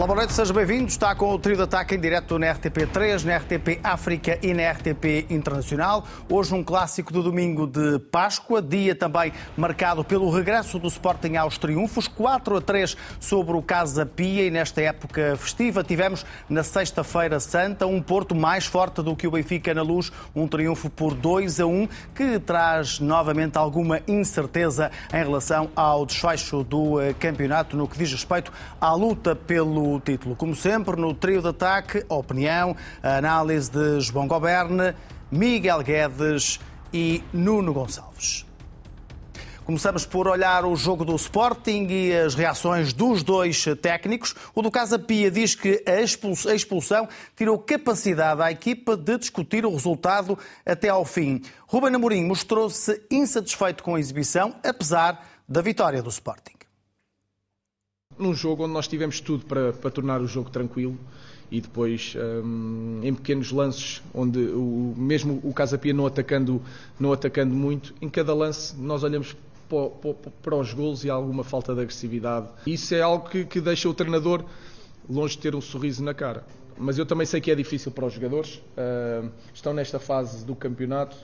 Olá, boa noite, sejam bem-vindos. Está com o trio de ataque em direto na RTP3, na RTP África e na RTP Internacional. Hoje um clássico do domingo de Páscoa, dia também marcado pelo regresso do Sporting aos triunfos, 4 a 3 sobre o Casa Pia e nesta época festiva tivemos na sexta-feira santa um Porto mais forte do que o Benfica na luz, um triunfo por 2 a 1 que traz novamente alguma incerteza em relação ao desfecho do eh, campeonato no que diz respeito à luta pelo o título. Como sempre, no trio de ataque, a opinião, a análise de João Goberne, Miguel Guedes e Nuno Gonçalves. Começamos por olhar o jogo do Sporting e as reações dos dois técnicos. O do Casa Pia diz que a expulsão tirou capacidade à equipa de discutir o resultado até ao fim. Ruben Amorim mostrou-se insatisfeito com a exibição, apesar da vitória do Sporting num jogo onde nós tivemos tudo para, para tornar o jogo tranquilo e depois um, em pequenos lances onde o, mesmo o Casapia não atacando, não atacando muito, em cada lance nós olhamos para, para, para os golos e há alguma falta de agressividade. Isso é algo que, que deixa o treinador longe de ter um sorriso na cara. Mas eu também sei que é difícil para os jogadores. Uh, estão nesta fase do campeonato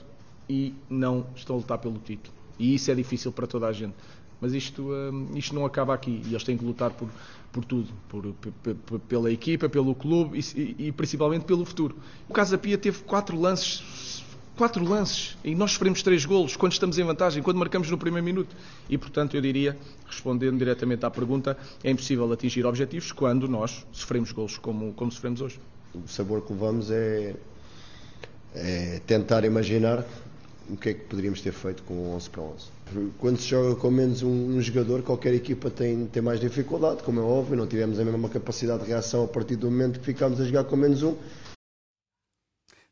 e não estão a lutar pelo título. E isso é difícil para toda a gente. Mas isto, hum, isto não acaba aqui e eles têm que lutar por, por tudo, por, pela equipa, pelo clube e, e, principalmente pelo futuro. O Casa Pia teve quatro lances, quatro lances e nós sofremos três golos quando estamos em vantagem, quando marcamos no primeiro minuto. E portanto eu diria, respondendo diretamente à pergunta, é impossível atingir objetivos quando nós sofremos golos como, como sofremos hoje. O sabor que levamos é, é tentar imaginar o que é que poderíamos ter feito com 11 para 11. Quando se joga com menos um, um, jogador, qualquer equipa tem, tem mais dificuldade, como é óbvio, não tivemos a mesma capacidade de reação a partir do momento que ficámos a jogar com menos um.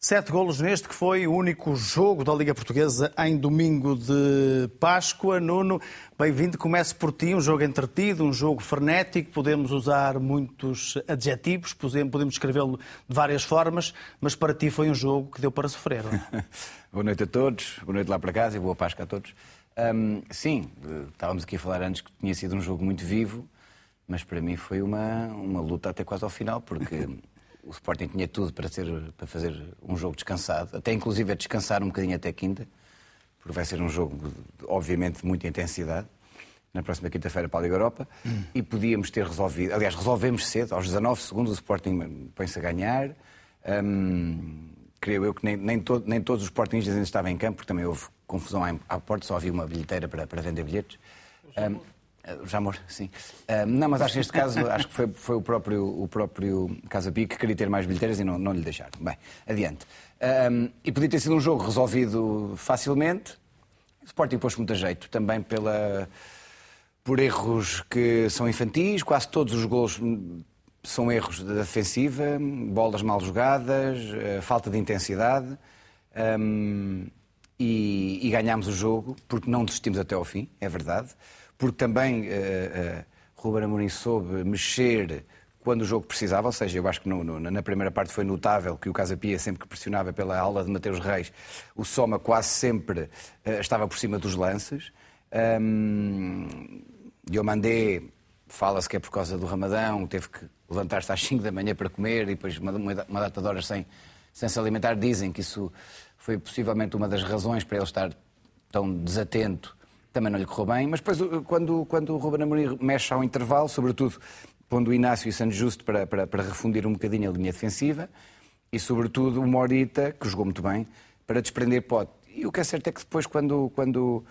Sete golos neste que foi o único jogo da Liga Portuguesa em domingo de Páscoa. Nuno, bem-vindo. Comece por ti, um jogo entretido, um jogo frenético. Podemos usar muitos adjetivos, podemos escrevê-lo de várias formas, mas para ti foi um jogo que deu para sofrer. É? boa noite a todos, boa noite lá para casa e boa Páscoa a todos. Um, sim, estávamos aqui a falar antes que tinha sido um jogo muito vivo, mas para mim foi uma, uma luta até quase ao final, porque o Sporting tinha tudo para, ser, para fazer um jogo descansado, até inclusive a descansar um bocadinho até quinta, porque vai ser um jogo, obviamente, de muita intensidade, na próxima quinta-feira para a Liga Europa, hum. e podíamos ter resolvido, aliás, resolvemos cedo, aos 19 segundos o Sporting põe-se a ganhar, creio eu que nem, nem, nem todos os Sportingistas ainda estavam em campo, porque também houve confusão à porta, só havia uma bilheteira para, para vender bilhetes. Um, o Jamor, sim. Não, mas acho que neste caso acho que foi, foi o próprio, o próprio Casa Pia que queria ter mais bilheteiras e não, não lhe deixaram. Bem, adiante. E podia ter sido um jogo resolvido facilmente. O Sporting pôs muito a jeito, também pela, por erros que são infantis. Quase todos os gols são erros da defensiva, bolas mal jogadas, uh, falta de intensidade. Um, e, e ganhámos o jogo porque não desistimos até ao fim, é verdade porque também uh, uh, Ruben Amorim soube mexer quando o jogo precisava, ou seja, eu acho que no, no, na primeira parte foi notável que o Casa Pia, sempre que pressionava pela aula de Mateus Reis, o Soma quase sempre uh, estava por cima dos lances. Um, Diomandé, fala-se que é por causa do Ramadão, teve que levantar-se às 5 da manhã para comer e depois uma, uma data de horas sem, sem se alimentar. Dizem que isso foi possivelmente uma das razões para ele estar tão desatento também não lhe correu bem, mas depois quando, quando o Ruben Amorim mexe ao intervalo, sobretudo pondo o Inácio e Santos Justo para, para, para refundir um bocadinho a linha defensiva, e sobretudo o Morita, que jogou muito bem, para desprender Pote. E o que é certo é que depois, quando, quando,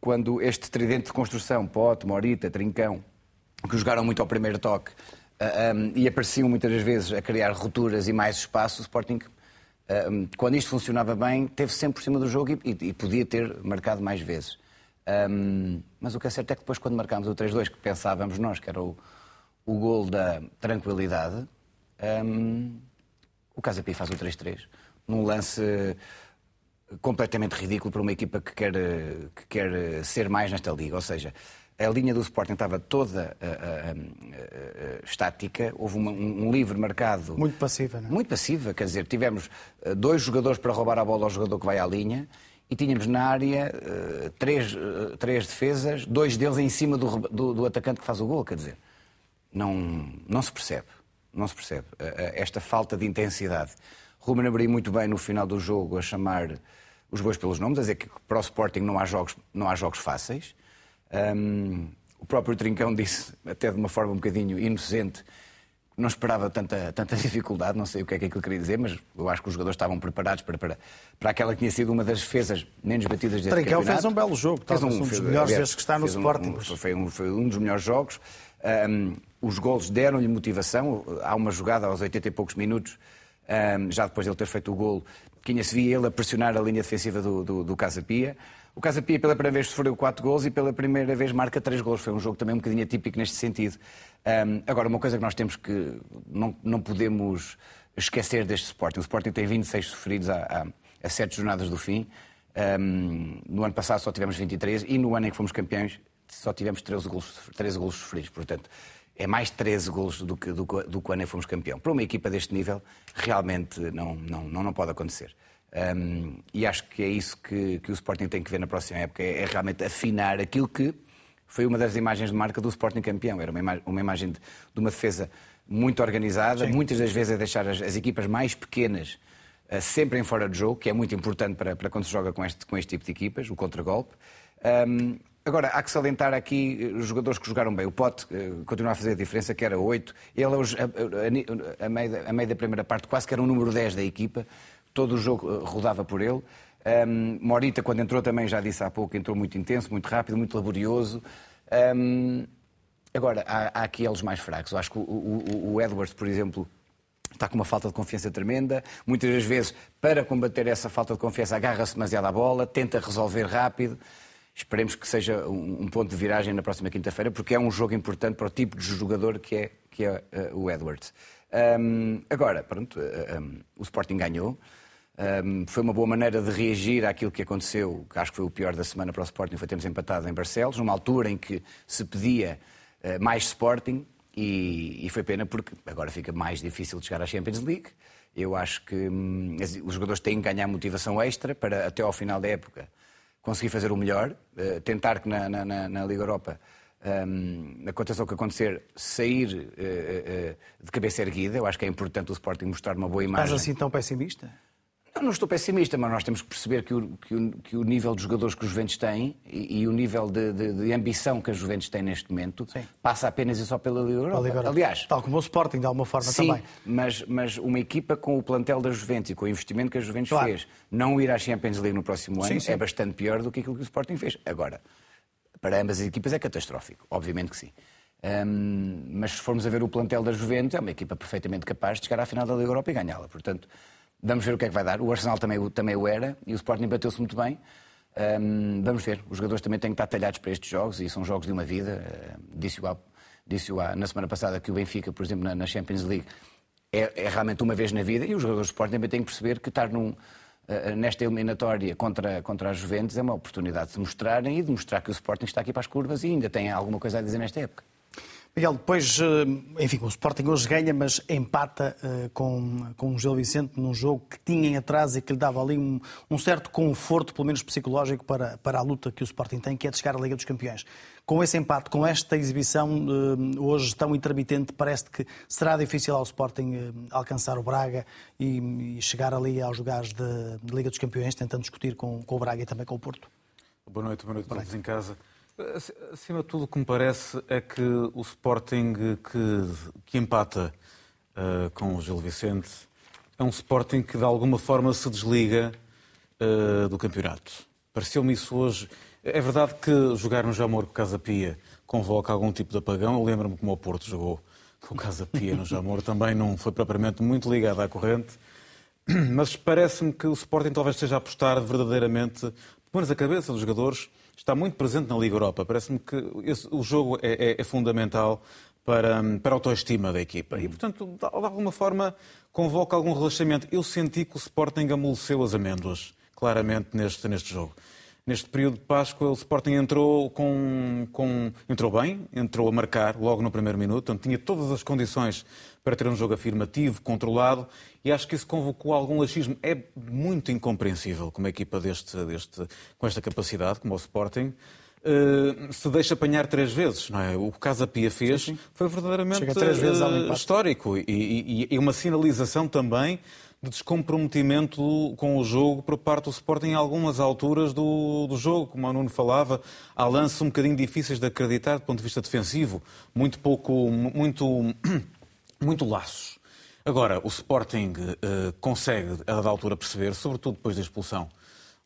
quando este tridente de construção, Pote, Morita, Trincão, que jogaram muito ao primeiro toque, uh, ah, um, e apareciam muitas vezes a criar rupturas e mais espaço, o Sporting, quando isto funcionava bem, teve sempre por cima do jogo e, e, e podia ter marcado mais vezes. Um, mas o que é certo é que depois, quando marcámos o 3-2, que pensávamos nós que era o, o gol da tranquilidade, um, o Casa Pia faz o 3-3. Num lance completamente ridículo para uma equipa que quer, que quer ser mais nesta liga. Ou seja, a linha do Sporting estava toda uh, uh, uh, estática, houve uma, um, um, livre marcado. Muito passiva, não é? Muito passiva, quer dizer, tivemos dois jogadores para roubar a bola ao jogador que vai à linha e tínhamos na área uh, três, uh, três defesas, dois deles em cima do, do, do, atacante que faz o gol, quer dizer. não, não se percebe. Não se percebe. Esta falta de intensidade. Ruben Amorim muito bem no final do jogo a chamar os bois pelos nomes, a dizer que para o Sporting não há jogos, não há jogos fáceis. Um, o próprio Trincão disse, até de uma forma um bocadinho inocente, não esperava tanta, tanta dificuldade, não sei o que é que aquilo queria dizer, mas eu acho que os jogadores estavam preparados para, para, para aquela que tinha sido uma das defesas menos batidas deste Trincão campeonato. fez um belo jogo, fez um, um dos melhores desde que está no Sporting. Um, foi, um, foi um dos melhores jogos. Um, os golos deram-lhe motivação. Há uma jogada aos 80 e poucos minutos, já depois de ele ter feito o golo, que se via ele a pressionar a linha defensiva do, do, do Casa Pia. O Casa Pia pela primeira vez sofreu quatro gols e pela primeira vez marca três gols. Foi um jogo também um bocadinho atípico neste sentido. Um, agora, uma coisa que nós temos que não, não podemos esquecer deste Sporting. O Sporting tem 26 sofridos a, a, a sete jornadas do fim. Um, no ano passado só tivemos 23 e no ano em que fomos campeões só tivemos 13 golos, 13 golos sofridos. Portanto, é mais 13 golos do que, do, do que o ano em que fomos campeão. Para uma equipa deste nível, realmente não, não, não, não pode acontecer. Um, e acho que é isso que, que, o Sporting tem que ver na próxima época, é, é, realmente afinar aquilo que foi uma das imagens de marca do Sporting campeão. Era uma, ima uma imagem de, de, uma defesa muito organizada, Sim. muitas das vezes a deixar as, as equipas mais pequenas uh, sempre em fora de jogo, que é muito importante para, para quando se joga com este, com este tipo de equipas, o contragolpe. Um, Agora, há que salientar aqui eh, os jogadores que jogaram bem. O Pote uh, continua a fazer a diferença, que era 8. Ele, a, a, a, meio, a meio da primeira parte, quase que era o número 10 da equipa. Todo o jogo uh, rodava por ele. Um, Morita, quando entrou, também já disse há pouco, entrou muito intenso, muito rápido, muito laborioso. Um, agora, há, há, aqui eles mais fracos. Eu acho que o, o, o Edwards, por exemplo, está com uma falta de confiança tremenda. Muitas das vezes, para combater essa falta de confiança, agarra-se demasiado à bola, tenta resolver rápido. Esperemos que seja um, ponto de viragem na próxima quinta-feira, porque é um jogo importante para o tipo de jogador que é, que é uh, o Edwards. Um, agora, pronto, uh, um, o Sporting ganhou. Um, foi uma boa maneira de reagir àquilo que aconteceu, que acho que foi o pior da semana para o Sporting, foi termos empatado em Barcelos, numa altura em que se pedia uh, mais Sporting, e, e, foi pena porque agora fica mais difícil de chegar à Champions League. Eu acho que hum, os jogadores têm que ganhar motivação extra para, até ao final da época, conseguir fazer o melhor, uh, tentar que na, na, na Liga Europa um, aconteça o que acontecer, sair uh, uh, de cabeça erguida. Eu acho que é importante o Sporting mostrar uma boa imagem. Estás assim tão pessimista? Eu não estou pessimista, mas nós temos que perceber que o, que o, que o nível de jogadores que os Juventus têm e, e o nível de, de, de, ambição que os Juventus têm neste momento Sim. passa apenas e só pela Liga Europa. Liga Europa. Aliás, tal como o Sporting, de alguma forma Sim, também. Mas, mas uma equipa com o plantel da Juventus e com o investimento que a Juventus claro. fez, não ir à Champions League no próximo ano sim, é bastante pior do que aquilo que o Sporting fez. Agora, para ambas as equipas é catastrófico, obviamente que sim. Um, mas se formos a ver o plantel da Juventus, é uma equipa perfeitamente capaz de chegar à final da Liga Europa e ganhá-la. Portanto, Vamos ver o que é que vai dar. O Arsenal também, também o era e o Sporting bateu-se muito bem. Um, vamos ver. Os jogadores também têm que estar talhados para estes jogos e são jogos de uma vida. Uh, Disse-o disse na semana passada que o Benfica, por exemplo, na, na Champions League, é, é, realmente uma vez na vida e os jogadores do Sporting também têm que perceber que estar num, uh, nesta eliminatória contra, contra a Juventus é uma oportunidade de se mostrarem e de mostrar que o Sporting está aqui para as curvas e ainda tem alguma coisa a dizer nesta época. Miguel, depois, eh, enfim, o Sporting hoje ganha, mas empata uh, com, com o Gil Vicente num jogo que tinha em atrás e que lhe dava ali um, um, certo conforto, pelo menos psicológico, para, para a luta que o Sporting tem, que é de chegar à Liga dos Campeões. Com esse empate, com esta exibição uh, hoje tão intermitente, parece que será difícil ao Sporting alcançar o Braga e, e, chegar ali aos lugares de, de, Liga dos Campeões, tentando discutir com, com o Braga e também com o Porto. Boa noite, boa noite a todos em casa. Acima de tudo, o que me parece é que o Sporting que, que empata uh, com o Gil Vicente é um Sporting que de alguma forma se desliga uh, do campeonato. Pareceu-me isso hoje. É verdade que jogar no Jamor com Casa Pia convoca algum tipo de apagão. Eu lembro-me como o Porto jogou com Casa Pia no Jamor, também não foi propriamente muito ligado à corrente. Mas parece-me que o Sporting talvez esteja a apostar verdadeiramente, pelo menos a cabeça dos jogadores, está muito presente na Liga Europa. Parece-me que esse, o jogo é, é, é, fundamental para, para a autoestima da equipa. E, portanto, de alguma forma, convoca algum relaxamento. Eu senti que o Sporting amoleceu as amêndoas, claramente, neste, neste jogo. Neste período de Páscoa, o Sporting entrou, com, com, entrou bem, entrou a marcar logo no primeiro minuto, portanto, tinha todas as condições para ter um jogo afirmativo, controlado, e acho que isso convocou algum laxismo. É muito incompreensível como uma equipa deste, deste, com esta capacidade, como o Sporting, uh, se deixa apanhar três vezes, não é? O que Casa Pia fez sim, sim. foi verdadeiramente uh, histórico e, e, e, uma sinalização também de descomprometimento com o jogo por parte do Sporting em algumas alturas do, do jogo, como o Nuno falava, há lances um bocadinho difíceis de acreditar do ponto de vista defensivo, muito pouco, muito, muito laços. Agora, o Sporting uh, consegue, a dada altura, perceber, sobretudo depois da expulsão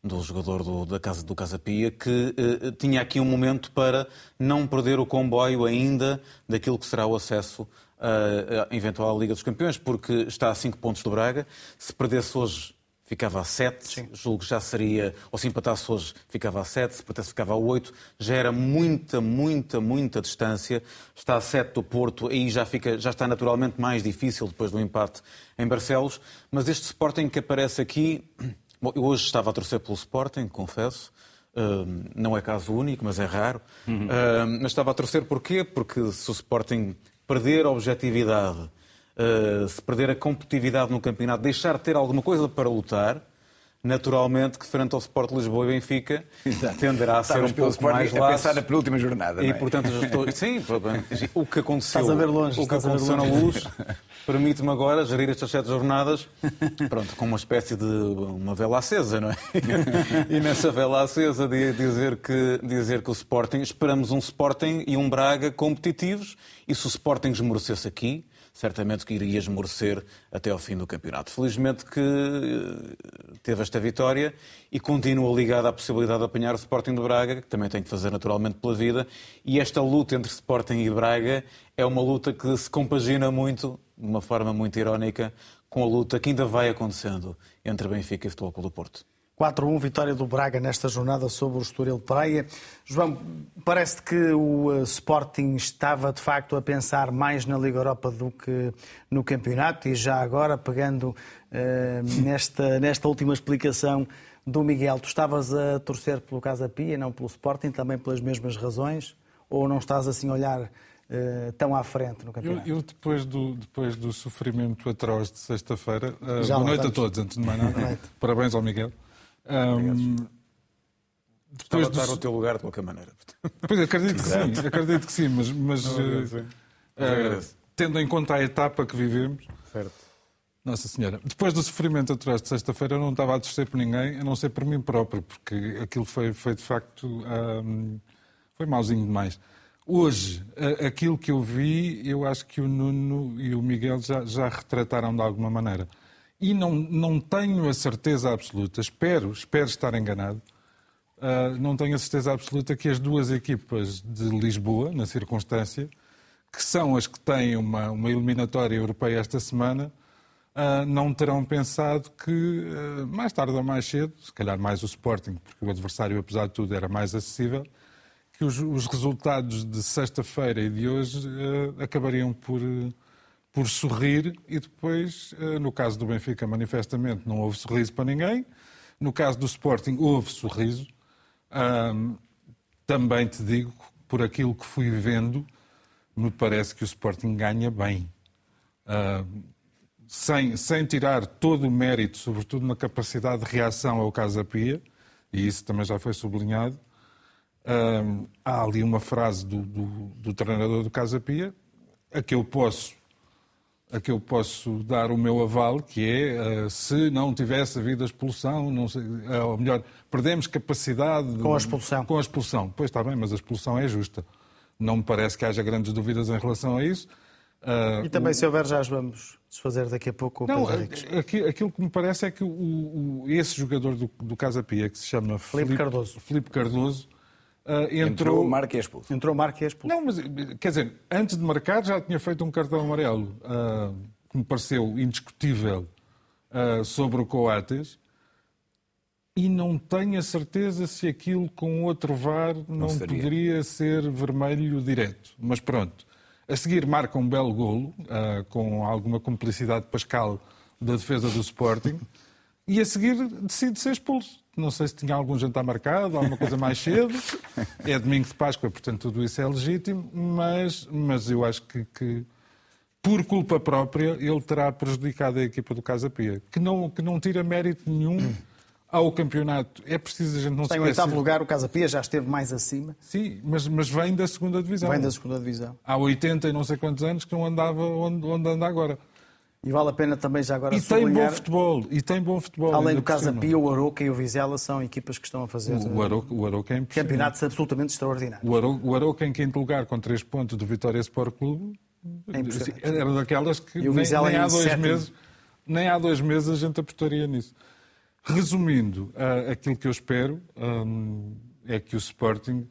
do jogador do, da casa, do Casa Pia, que uh, tinha aqui um momento para não perder o comboio ainda daquilo que será o acesso a eventual Liga dos Campeões, porque está a 5 pontos do Braga. Se perdesse hoje, ficava a 7. Julgo que já seria, ou se empatasse hoje, ficava a 7. Se perdesse, ficava a 8. Já era muita, muita, muita distância. Está a 7 do Porto, aí já, fica, já está naturalmente mais difícil depois do empate em Barcelos. Mas este Sporting que aparece aqui. Bom, eu hoje estava a torcer pelo Sporting, confesso. Uh, não é caso único, mas é raro. Uhum. Uh, mas estava a torcer porquê? Porque se o Sporting perder a objetividade, uh, se perder a competitividade no campeonato, deixar de ter alguma coisa para lutar, naturalmente que frente ao Sport Lisboa e Benfica Exato. tenderá a ser um pouco mais laço. a pensar na penúltima jornada, E, é? portanto, estou... sim, o que aconteceu, Estás a ver longe, o que aconteceu na luz permite-me agora gerir estas sete jornadas pronto, com uma espécie de uma vela acesa, não é? E nessa vela acesa de dizer que, dizer que o Sporting, esperamos um Sporting e um Braga competitivos e se o Sporting esmorecesse aqui, certamente que iria esmorecer até ao fim do campeonato. Felizmente que eh, teve esta vitória e continua ligado à possibilidade de apanhar o Sporting de Braga, que também tem que fazer naturalmente pela vida. E esta luta entre Sporting e Braga é uma luta que se compagina muito, de uma forma muito irónica, com a luta que ainda vai acontecendo entre Benfica e Futebol Clube do Porto. 4-1, vitória do Braga nesta jornada sobre o Estoril Praia. João, parece que o eh, Sporting estava de facto a pensar mais na Liga Europa do que no campeonato e já agora, pegando uh, nesta, nesta última explicação do Miguel, tu estavas a torcer pelo Casa Pia, não pelo Sporting, também pelas mesmas razões? Ou não estás assim a olhar uh, tão à frente no campeonato? Eu, eu, depois, do, depois do sofrimento atroz de sexta-feira, uh, boa noite a todos, antes de mais nada. Parabéns ao Miguel. Um, depois de estar no teu lugar de qualquer maneira. Pois acredito que sim, acredito que sim, mas, mas uh, uh, tendo em conta a etapa que vivemos. Certo. Nossa Senhora. Depois do sofrimento atrás de sexta-feira, eu não estava a torcer por ninguém, a não ser por mim próprio, porque aquilo foi, foi de facto. Um, foi mauzinho demais. Hoje, aquilo que eu vi, eu acho que o Nuno e o Miguel já, já retrataram de alguma maneira e não, não tenho a certeza absoluta, espero, espero estar enganado, uh, não tenho a certeza absoluta que as duas equipas de Lisboa, na circunstância, que são as que têm uma, uma eliminatória europeia esta semana, uh, não terão pensado que, uh, mais tarde ou mais cedo, se calhar mais o Sporting, porque o adversário, apesar de tudo, era mais acessível, que os, os resultados de sexta-feira e de hoje acabariam por por sorrir e depois, eh, no caso do Benfica, manifestamente não houve sorriso para ninguém. No caso do Sporting, houve sorriso. Também te digo, por aquilo que fui vendo, me parece que o Sporting ganha bem. Sem, sem tirar todo o mérito, sobretudo na capacidade de reação ao Casa Pia, e isso também já foi sublinhado. Há ali uma frase do, do, do treinador do Casa Pia, a que eu posso a que eu posso dar o meu aval, que é, uh, se não tivesse havido a expulsão, não sei, uh, ou melhor, perdemos capacidade... De, com a expulsão. Com a expulsão. Pois está bem, mas a expulsão é justa. Não me parece que haja grandes dúvidas em relação a isso. Uh, e também, o... se houver, já as vamos desfazer daqui a pouco não, aqui, aquilo que me parece é que o, o, esse jogador do, do Casa Pia, que se chama Felipe Cardoso, Felipe Cardoso Uh, entrou... entrou marca e expulso. Entrou marca e expulso. Não, mas quer dizer, antes de marcar já tinha feito um cartão amarelo uh, que me pareceu indiscutível uh, sobre o Coates e não tenho a certeza se aquilo com outro VAR não, não poderia ser vermelho direto. Mas pronto. A seguir marca um belo golo, com alguma cumplicidade pascal da defesa do Sporting, e a seguir decide ser expulso não sei se tinha algum jantar marcado, alguma coisa mais cedo. É domingo de Páscoa, portanto tudo isso é legítimo, mas, mas eu acho que, que por culpa própria ele terá prejudicado a equipa do Casa Pia, que não, que não tira mérito nenhum ao campeonato. É preciso a gente não Está se em esquecer. oitavo lugar, o Casa Pia já esteve mais acima. Sim, mas, mas vem da segunda divisão. Vem da segunda divisão. Há 80 e não sei quantos anos que não andava onde, onde anda agora. E vale a pena também já agora E tem bom futebol. E tem bom futebol. além do Casa. Pia, o Aroca e o Vizela são equipas que estão a fazer O Aroca, o Aroca é campeonatos absolutamente extraordinários. O Aroca, o Aroca em quinto lugar com 3 pontos do Vitória Sport Clube É impressionante. era daquelas que nem, nem em há dois sétimo. meses nem há dois meses a gente apostaria nisso. Resumindo, ah, aquilo que eu espero hum, é que o Sporting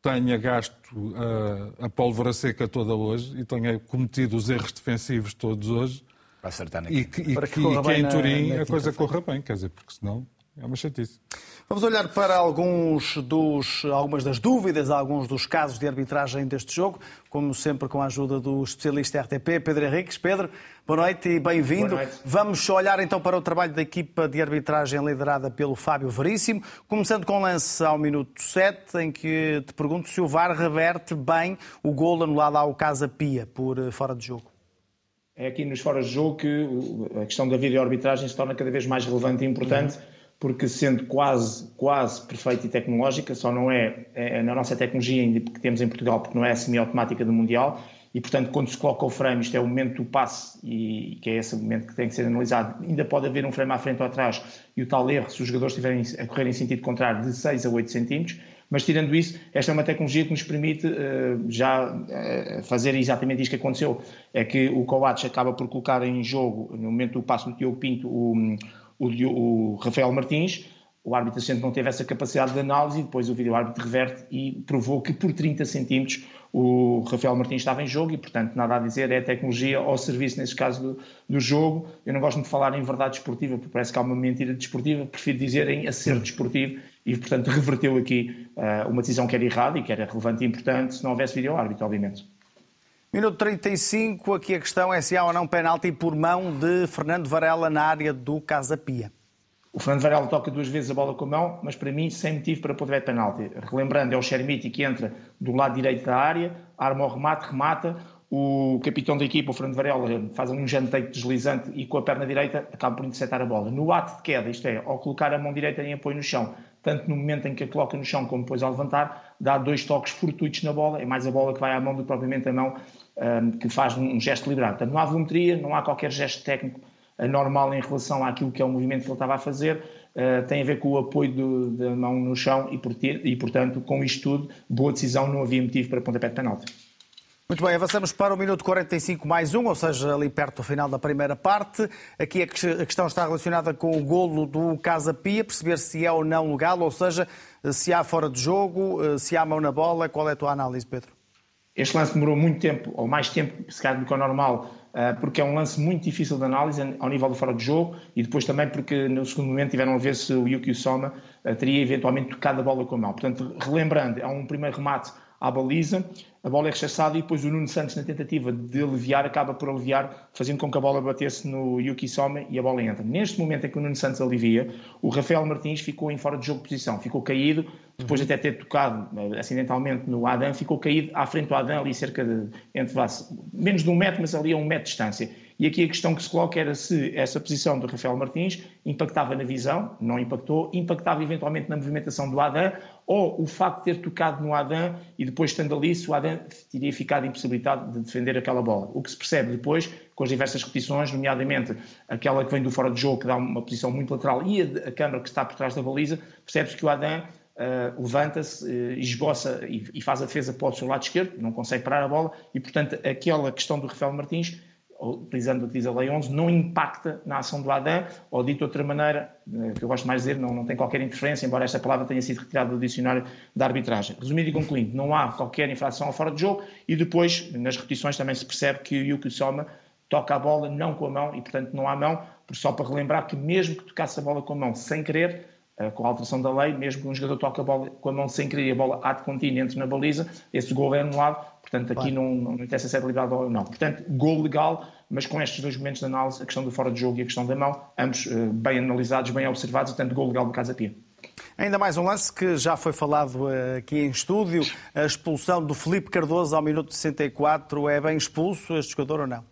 tenha gasto ah, a pólvora seca toda hoje e tenha cometido os erros defensivos todos hoje Para acertar na e que, e Para que que, e que em na- Turim na a coisa corra bem, quer dizer, porque senão é uma chatice. Vamos olhar para alguns dos, algumas das dúvidas, alguns dos casos de arbitragem deste jogo, como sempre com a ajuda do especialista RTP, Pedro Henriques. Pedro, boa noite e bem-vindo. Boa noite. Vamos olhar então para o trabalho da equipa de arbitragem liderada pelo Fábio Veríssimo, começando com o lance ao minuto 7, em que te pergunto se o VAR reverte bem o gol anulado ao Casa Pia por eh, fora de jogo. É aqui nos fora de jogo que a questão da videoarbitragem se torna cada vez mais relevante e importante, porque sendo quase, quase perfeita e tecnológica, só não é, é na nossa tecnologia ainda que temos em Portugal, porque não é semiautomática do Mundial, e portanto quando se coloca o frame, isto é o momento do passe, e que é esse momento que tem que ser analisado, ainda pode haver um frame à frente ou atrás, e o tal erro, se os jogadores estiverem a correr em sentido contrário, de 6 a 8 centímetros, mas tirando isso, esta é uma tecnologia que nos permite eh, já eh, fazer exatamente isto que aconteceu. É que o Coates acaba por colocar em jogo, no momento do passo do Diogo Pinto, o, o, o Rafael Martins. O árbitro assistente não teve essa capacidade de análise e depois o vídeo-árbitro reverte e provou que por 30 centímetros o Rafael Martins estava em jogo e, portanto, nada a dizer, é a tecnologia ao serviço, nesse caso, do, do jogo. Eu não gosto de falar em verdade desportiva, porque parece que há uma mentira desportiva, prefiro dizer em acerto desportivo e, portanto, reverteu aqui ah, uma decisão que era errada e que era relevante e importante se não houvesse vídeo-árbitro, obviamente. Minuto 35, aqui a questão é se há ou não penalti por mão de Fernando Varela na área do Casa Pia. O Fernando Varela toca duas vezes a bola com a mão, mas para mim sem motivo para poder de penalti. Relembrando, é o Xermiti que entra do lado direito da área, arma o remate, remata. O capitão da equipa, o Fernando Varela, faz um janteio deslizante e com a perna direita acaba por interceptar a bola. No ato de queda, isto é, ao colocar a mão direita em apoio no chão, tanto no momento em que a coloca no chão como depois ao levantar, dá dois toques fortuitos na bola, é mais a bola que vai à mão do que propriamente a mão hum, que faz um gesto deliberado. Portanto, não há volumetria, não há qualquer gesto técnico anormal em relação àquilo que é o movimento que ele estava a fazer, uh, tem a ver com o apoio da mão no chão e, por e, portanto, com isto tudo, boa decisão, não havia motivo para pontapé de penalti. Muito bem, avançamos para o minuto 45 mais um, ou seja, ali perto do final da primeira parte. Aqui a que- a questão está relacionada com o golo do Casa Pia, perceber se é ou não legal, ou seja, se há fora de jogo, eh, se há mão na bola. Qual é a tua análise, Pedro? Este lance demorou muito tempo, ou mais tempo, se calhar do que é o normal, ah, porque é um lance muito difícil de análise ao nível do fora de jogo e depois também porque no segundo momento tiveram a ver se o Yuki Soma ah, teria eventualmente tocado a bola com a mão. Portanto, relembrando, há um primeiro remate à baliza, a bola é rechaçada e depois o Nuno Santos, na tentativa de aliviar, acaba por aliviar, fazendo com que a bola batesse no Yuki Soma e a bola entra. Neste momento em que o Nuno Santos alivia, o Rafael Martins ficou em fora de jogo de posição, ficou caído, depois de até ter tocado eh, acidentalmente no Adam, ficou caído à frente do Adam, ali cerca de, entre, menos de um metro, mas ali a um metro de distância. E aqui a questão que se coloca era se essa posição do Rafael Martins impactava na visão, não impactou, impactava eventualmente na movimentação do Adam, ou o facto de ter tocado no Adam e depois estando ali, se o Adam teria ficado impossibilitado de defender aquela bola. O que se percebe depois, com as diversas repetições, nomeadamente aquela que vem do fora de jogo, que dá uma posição muito lateral, e a, a câmara que está por trás da baliza, percebe-se que o Adam uh, levanta-se, uh, esboça e, e faz a defesa para o seu lado esquerdo, não consegue parar a bola, e portanto aquela questão do Rafael Martins utilizando utiliza a Lei 11, não impacta na ação do Adam, ou dito de outra maneira, eh, que eu gosto mais de dizer, não, não tem qualquer interferência, embora esta palavra tenha sido retirada do dicionário da arbitragem. Resumindo e concluindo, não há qualquer infração ao fora de jogo e depois, nas repetições, também se percebe que o Yuki Soma toca a bola não com a mão e, portanto, não há mão, só para relembrar que mesmo que tocasse a bola com a mão sem querer, com a alteração da lei, mesmo que um jogador toque a bola com a mão sem querer e a bola há de contínuo entre na baliza, esse gol é anulado, portanto aqui não, não interessa se é deliberado ou não. Portanto, gol legal, mas com estes dois momentos de análise, a questão do fora de jogo e a questão da mão, ambos eh, bem analisados, bem observados, portanto, gol legal do Casa Pia. Ainda mais um lance que já foi falado eh, aqui em estúdio, a expulsão do Felipe Cardoso ao minuto 64, é bem expulso este jogador ou não?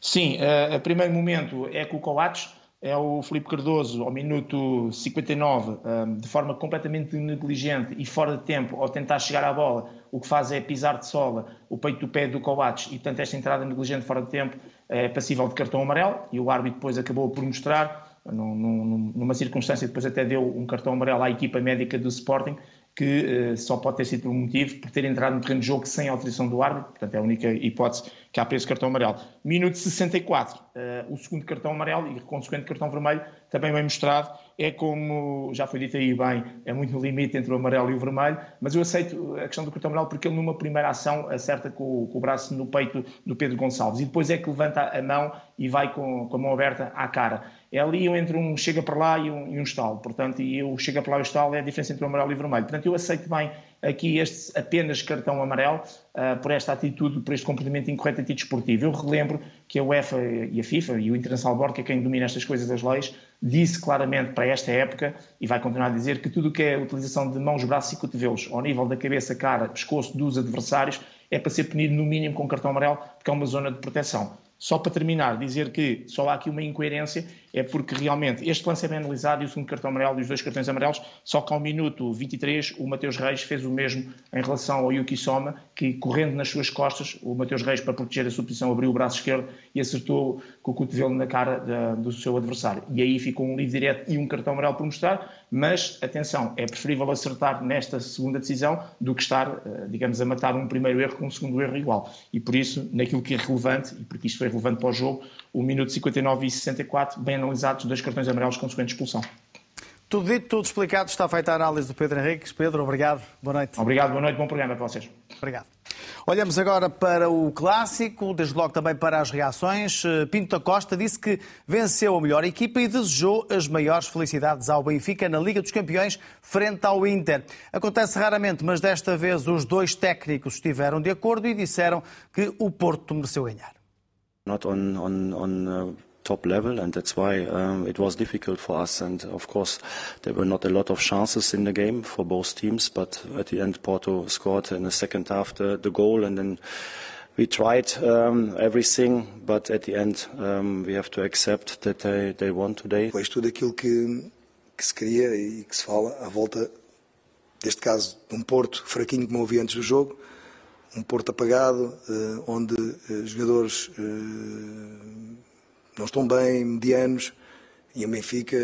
Sim, a primeiro momento é com o Coates, é o Felipe Cardoso, ao minuto 59, de forma completamente negligente e fora de tempo, ao tentar chegar à bola, o que faz é pisar de sola o peito do pé do Coates e, portanto, esta entrada negligente fora de tempo é passível de cartão amarelo e o árbitro depois acabou por mostrar, numa circunstância, depois até deu um cartão amarelo à equipa médica do Sporting, que uh, só pode ter sido um motivo, por ter entrado no terreno de jogo sem autorização do árbitro, portanto é a única hipótese que há para esse cartão amarelo. Minuto 64, uh, o segundo cartão amarelo e consequente cartão vermelho, também bem mostrado, é como, já foi dito aí bem, é muito no limite entre o amarelo e o vermelho, mas eu aceito a questão do cartão amarelo porque ele numa primeira ação acerta com, com o braço no peito do Pedro Gonçalves e depois é que levanta a mão e vai com, com a mão aberta à cara é ali entre um chega para lá e um, e um estalo. Portanto, e o chega para lá e o estalo é a diferença entre o amarelo e o vermelho. Portanto, eu aceito bem aqui este apenas cartão amarelo uh, por esta atitude, por este comportamento incorreto antidesportivo. Eu relembro que a UEFA e a FIFA e o International Board, que é quem domina estas coisas das leis, disse claramente para esta época e vai continuar a dizer que tudo o que é utilização de mãos, braços e cotovelos ao nível da cabeça, cara, pescoço dos adversários é para ser punido no mínimo com cartão amarelo, porque é uma zona de proteção. Só para terminar, dizer que só há aqui uma incoerência, é porque realmente este lance é bem analisado e o segundo cartão amarelo e os dois cartões amarelos, só que ao minuto 23 o Mateus Reis fez o mesmo em relação ao Yuki Soma, que correndo nas suas costas, o Mateus Reis para proteger a sua posição abriu o braço esquerdo e acertou com o cotovelo na cara da, do seu adversário. E aí ficou um livre direto e um cartão amarelo por mostrar, mas atenção, é preferível acertar nesta segunda decisão do que estar, eh, digamos, a matar um primeiro erro com um segundo erro igual. E por isso, naquilo que é relevante, e porque isto foi relevante para o jogo, o minuto 59 e 64, bem analisados, dois cartões amarelos consequente expulsão. Tudo dito, tudo explicado, está feita a análise do Pedro Henriques. Pedro, obrigado, boa noite. Obrigado, boa noite, bom programa para vocês. Obrigado. Olhamos agora para o clássico, desde logo também para as reações. Eh, Pinto da Costa disse que venceu a melhor equipa e desejou as maiores felicidades ao Benfica na Liga dos Campeões frente ao Inter. Acontece raramente, mas desta vez os dois técnicos estiveram de acordo e disseram que o Porto mereceu ganhar. Not on, on, on uh, top level, and that's why um, it was difficult for us. And of course, there were not a lot of chances in the game for both teams, but at the end, Porto scored in the second half the, the goal, and then we tried um, everything, but at the end, um, we have to accept that they, they won today. Pois tudo aquilo que, se queria e que se fala à volta, deste caso, de um Porto fraquinho como havia antes do jogo, um Porto apagado, uh, onde uh, jogadores uh, não estão bem, medianos, e o Benfica,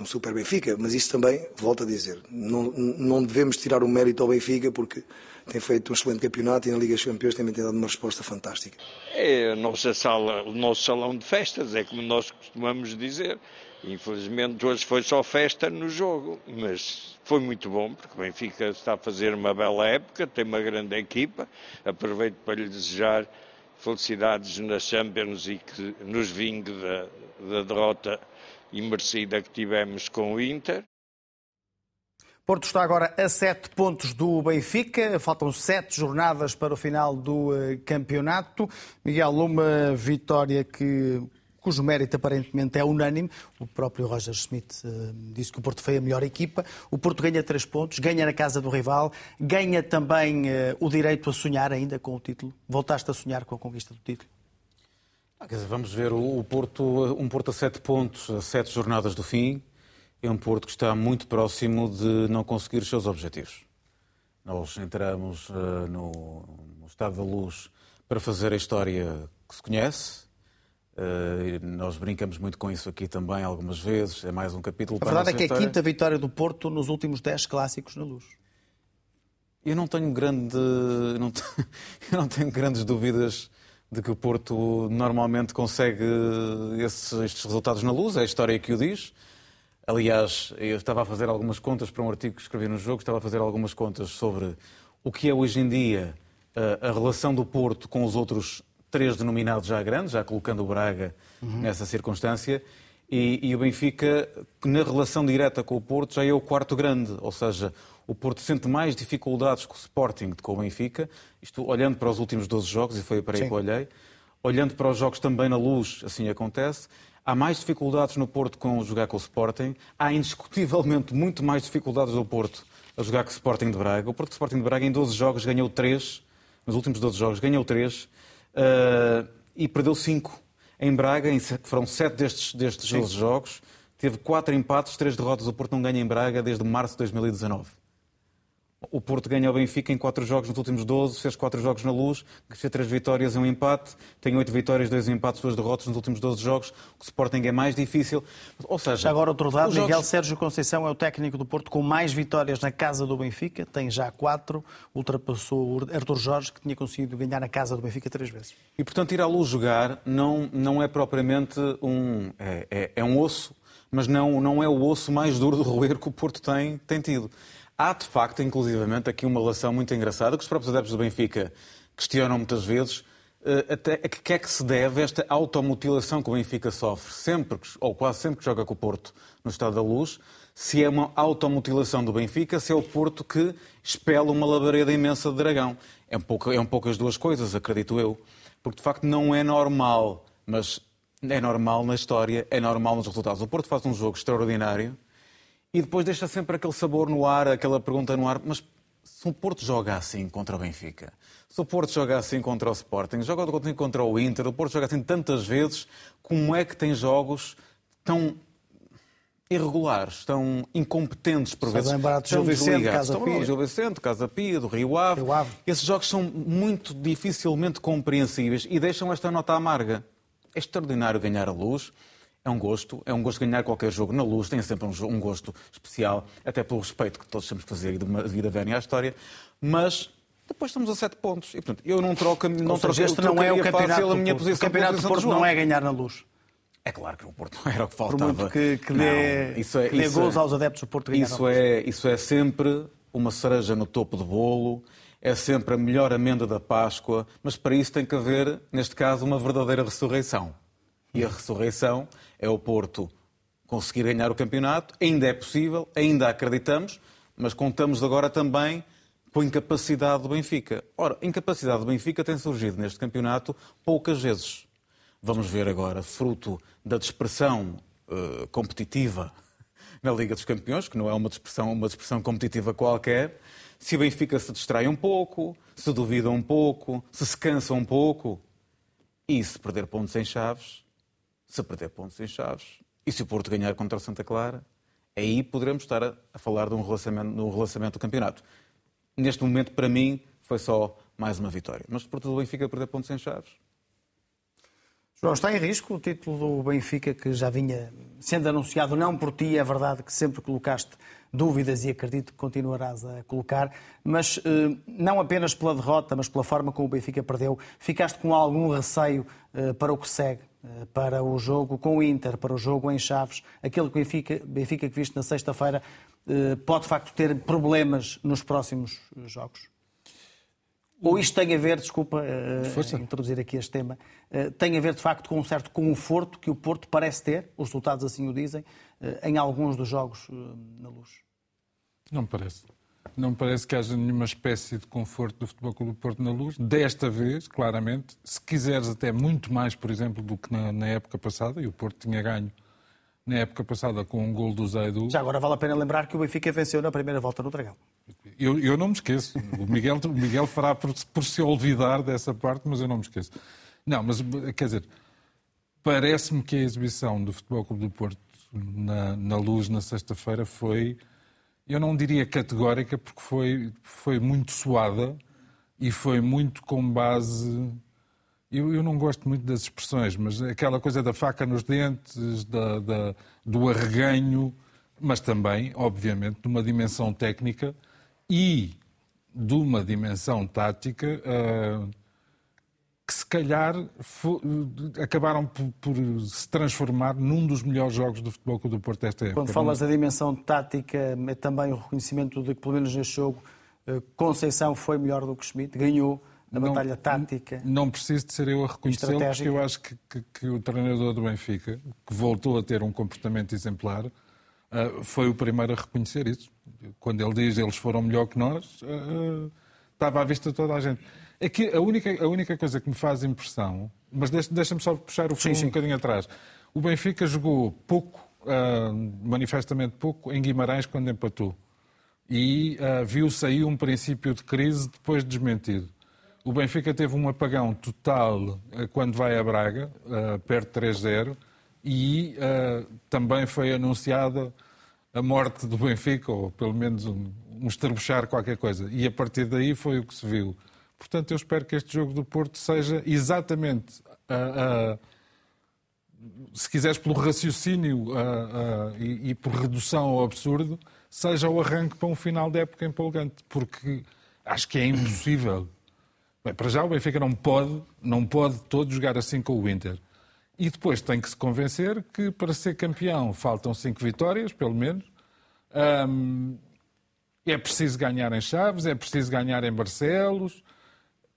um super Benfica, mas isso também, volto a dizer, não, não devemos tirar o mérito ao Benfica porque tem feito um excelente campeonato e na Liga dos Campeões também tem dado uma resposta fantástica. É a nossa sala, o nosso salão de festas, é como nós costumamos dizer. Infelizmente hoje foi só festa no jogo, mas foi muito bom porque o Benfica está a fazer uma bela época, tem uma grande equipa. Aproveito para lhe desejar felicidades na Champions e que nos vingue da, da derrota imerecida que tivemos com o Inter. Porto está agora a sete pontos do Benfica, faltam sete jornadas para o final do eh, campeonato. Miguel, uma vitória que cujo mérito aparentemente é unânime. O próprio Roger Schmidt uh, disse que o Porto foi a melhor equipa. O Porto ganha três pontos, ganha na casa do rival, ganha também uh, o direito a sonhar ainda com o título. Voltaste a sonhar com a conquista do título? Ah, dizer, vamos ver o Porto, um Porto a sete pontos, a sete jornadas do fim. É um Porto que está muito próximo de não conseguir os seus objetivos. Nós entramos uh, no, no estado da luz para fazer a história que se conhece, Uh, nós brincamos muito com isso aqui também algumas vezes. É mais um capítulo. A verdade a é que é a quinta vitória do Porto nos últimos 10 clássicos na luz. Eu não tenho grande, não tenho, eu não tenho grandes dúvidas de que o Porto normalmente consegue esses, estes resultados na luz. É a história que o diz. Aliás, eu estava a fazer algumas contas para um artigo que escrevi no jogo. Estava a fazer algumas contas sobre o que é hoje em dia eh, a relação do Porto com os outros três denominados já grandes, já colocando o Braga uhum. nessa circunstância. E, e, o Benfica, na relação direta com o Porto, já é o quarto grande. Ou seja, o Porto sente mais dificuldades com o Sporting do que com o Benfica. Isto olhando para os últimos 12 jogos, e foi para aí Sim. que olhei. Olhando para os jogos também na luz, assim acontece. Há mais dificuldades no Porto com jogar com o Sporting. Há indiscutivelmente muito mais dificuldades no Porto a jogar com o Sporting de Braga. O Porto Sporting de Braga em 12 jogos ganhou 3. Nos últimos 12 jogos ganhou 3 uh, e perdeu 5. Em Braga, foram sete destes, destes 12 jogos, teve quatro empates, três derrotas. O Porto não ganha em Braga desde março de 2019. O Porto ganha ao Benfica em quatro jogos nos últimos 12, fez quatro jogos na luz, fez três vitórias e um empate, tem oito vitórias, dois empates, duas derrotas nos últimos 12 jogos. O Sporting é mais difícil. Ou seja, já agora outro dado, Miguel jogos... Sérgio Conceição é o técnico do Porto com mais vitórias na casa do Benfica, tem já quatro, ultrapassou Artur Jorge, que tinha conseguido ganhar na casa do Benfica três vezes. E portanto ir à luz jogar não, não é propriamente um. É, é, é um osso, mas não, não é o osso mais duro de roer que o Porto tem, tem tido. Há, de facto, inclusivamente, aqui uma relação muito engraçada que os próprios adeptos do Benfica questionam muitas vezes eh, até a que é que se deve esta automutilação que o Benfica sofre sempre, ou quase sempre que joga com o Porto no Estado da Luz, se é uma automutilação do Benfica, se é o Porto que espela uma labareda imensa de dragão. É um pouco, é um pouco as duas coisas, acredito eu. Porque, de facto, não é normal, mas é normal na história, é normal nos resultados. O Porto faz um jogo extraordinário, e depois deixa sempre aquele sabor no ar, aquela pergunta no ar, mas se o Porto joga assim contra o Benfica, se o Porto joga assim contra o Sporting, joga contra o Inter, o Porto joga assim tantas vezes, como é que tem jogos tão irregulares, tão incompetentes por vezes. De Gil Vicente, Casa Pia. Gil Vicente, Casa Pia, do Rio Ave. Rio Ave. Esses jogos são muito dificilmente compreensíveis e deixam esta nota amarga. É extraordinário ganhar a luz. É um gosto, é um gosto ganhar qualquer jogo na luz, tem sempre um, um gosto especial, até pelo respeito que todos temos que fazer devido a verem à história, mas depois estamos a sete pontos. E, portanto, eu não troco, não troco este não é o campeonato a minha posição. O campeonato do Porto não é ganhar na luz. É claro que o Porto não era o que faltava. Por muito que, que dê, não, isso é, que dê gols é, aos adeptos do Porto ganhar isso é, isso é sempre uma cereja no topo do bolo, é sempre a melhor amenda da Páscoa, mas para isso tem que haver, neste caso, uma verdadeira ressurreição. E a ressurreição é o Porto conseguir ganhar o campeonato. Ainda é possível, ainda acreditamos, mas contamos agora também com a incapacidade do Benfica. Ora, a incapacidade do Benfica tem surgido neste campeonato poucas vezes. Vamos ver agora, fruto da dispersão uh, competitiva na Liga dos Campeões, que não é uma dispersão, uma dispersão competitiva qualquer, se o Benfica se distrai um pouco, se duvida um pouco, se se cansa um pouco, e se perder pontos em chaves, se perder pontos em chaves e se o Porto ganhar contra o Santa Clara, aí poderemos estar a, a falar de um relançamento, no relançamento do campeonato. Neste momento, para mim, foi só mais uma vitória. Mas se Porto do Benfica perder pontos em chaves, João, está em risco o título do Benfica que já vinha sendo anunciado, não por ti, é verdade que sempre colocaste dúvidas e acredito que continuarás a colocar, mas eh, não apenas pela derrota, mas pela forma como o Benfica perdeu, ficaste com algum receio eh, para o que segue, eh, para o jogo com o Inter, para o jogo em Chaves, aquele que Benfica, Benfica que viste na sexta-feira, pode de facto ter problemas nos próximos jogos? Ou isto tem a ver, desculpa uh, introduzir aqui este tema, uh, tem a ver de facto com um certo conforto que o Porto parece ter, os resultados assim o dizem, uh, em alguns dos jogos na luz? Não me parece. Não me parece que haja nenhuma espécie de conforto do Futebol Clube do Porto na luz. Desta vez, claramente, se quiseres até muito mais, por exemplo, do que na, na época passada, e o Porto tinha ganho na época passada com um gol do Zaidu. Já agora vale a pena lembrar que o Benfica venceu na primeira volta no Dragão. Eu, eu não me esqueço. O Miguel, o Miguel fará por, por, se olvidar dessa parte, mas eu não me esqueço. Não, mas quer dizer, parece-me que a exibição do Futebol Clube do Porto na, na luz na sexta-feira foi, eu não diria categórica, porque foi, foi muito suada e foi muito com base eu, eu, não gosto muito das expressões, mas aquela coisa da faca nos dentes, da, da, do arreganho, mas também, obviamente, de uma dimensão técnica e de uma dimensão tática uh, que, se calhar, acabaram por, por, se transformar num dos melhores jogos do Futebol do Porto desta época. Quando falas da dimensão tática, é também o reconhecimento de que, pelo menos neste jogo, eh, Conceição foi melhor do que Schmidt, ganhou na não, batalha tática. Não preciso de ser eu a reconhecê-lo, porque eu acho que, que, que, o treinador do Benfica, que voltou a ter um comportamento exemplar, uh, foi o primeiro a reconhecer isso. Quando ele diz eles foram melhor que nós, uh, estava à vista toda a gente. Aqui, a, única, a única coisa que me faz impressão, mas deixa-me só puxar o fio um bocadinho atrás. O Benfica jogou pouco, uh, manifestamente pouco, em Guimarães quando empatou. E viu-se aí um princípio de crise depois desmentido. O Benfica teve um apagão total eh, quando vai a Braga, uh, perto de 3-0, e uh, também foi anunciada a morte do Benfica, ou pelo menos um, um estrebuchar qualquer coisa. E a partir daí foi o que se viu. Portanto, eu espero que este jogo do Porto seja exatamente, uh, uh, se quiseres, pelo raciocínio e, e por redução ao absurdo, seja o arranque para um final de época empolgante. Porque acho que é impossível Bem, para já o Benfica não pode, não pode todo jogar assim com o Inter. E depois tem que se convencer que para ser campeão faltam cinco vitórias, pelo menos. Um, é preciso ganhar em Chaves, é preciso ganhar em Barcelos.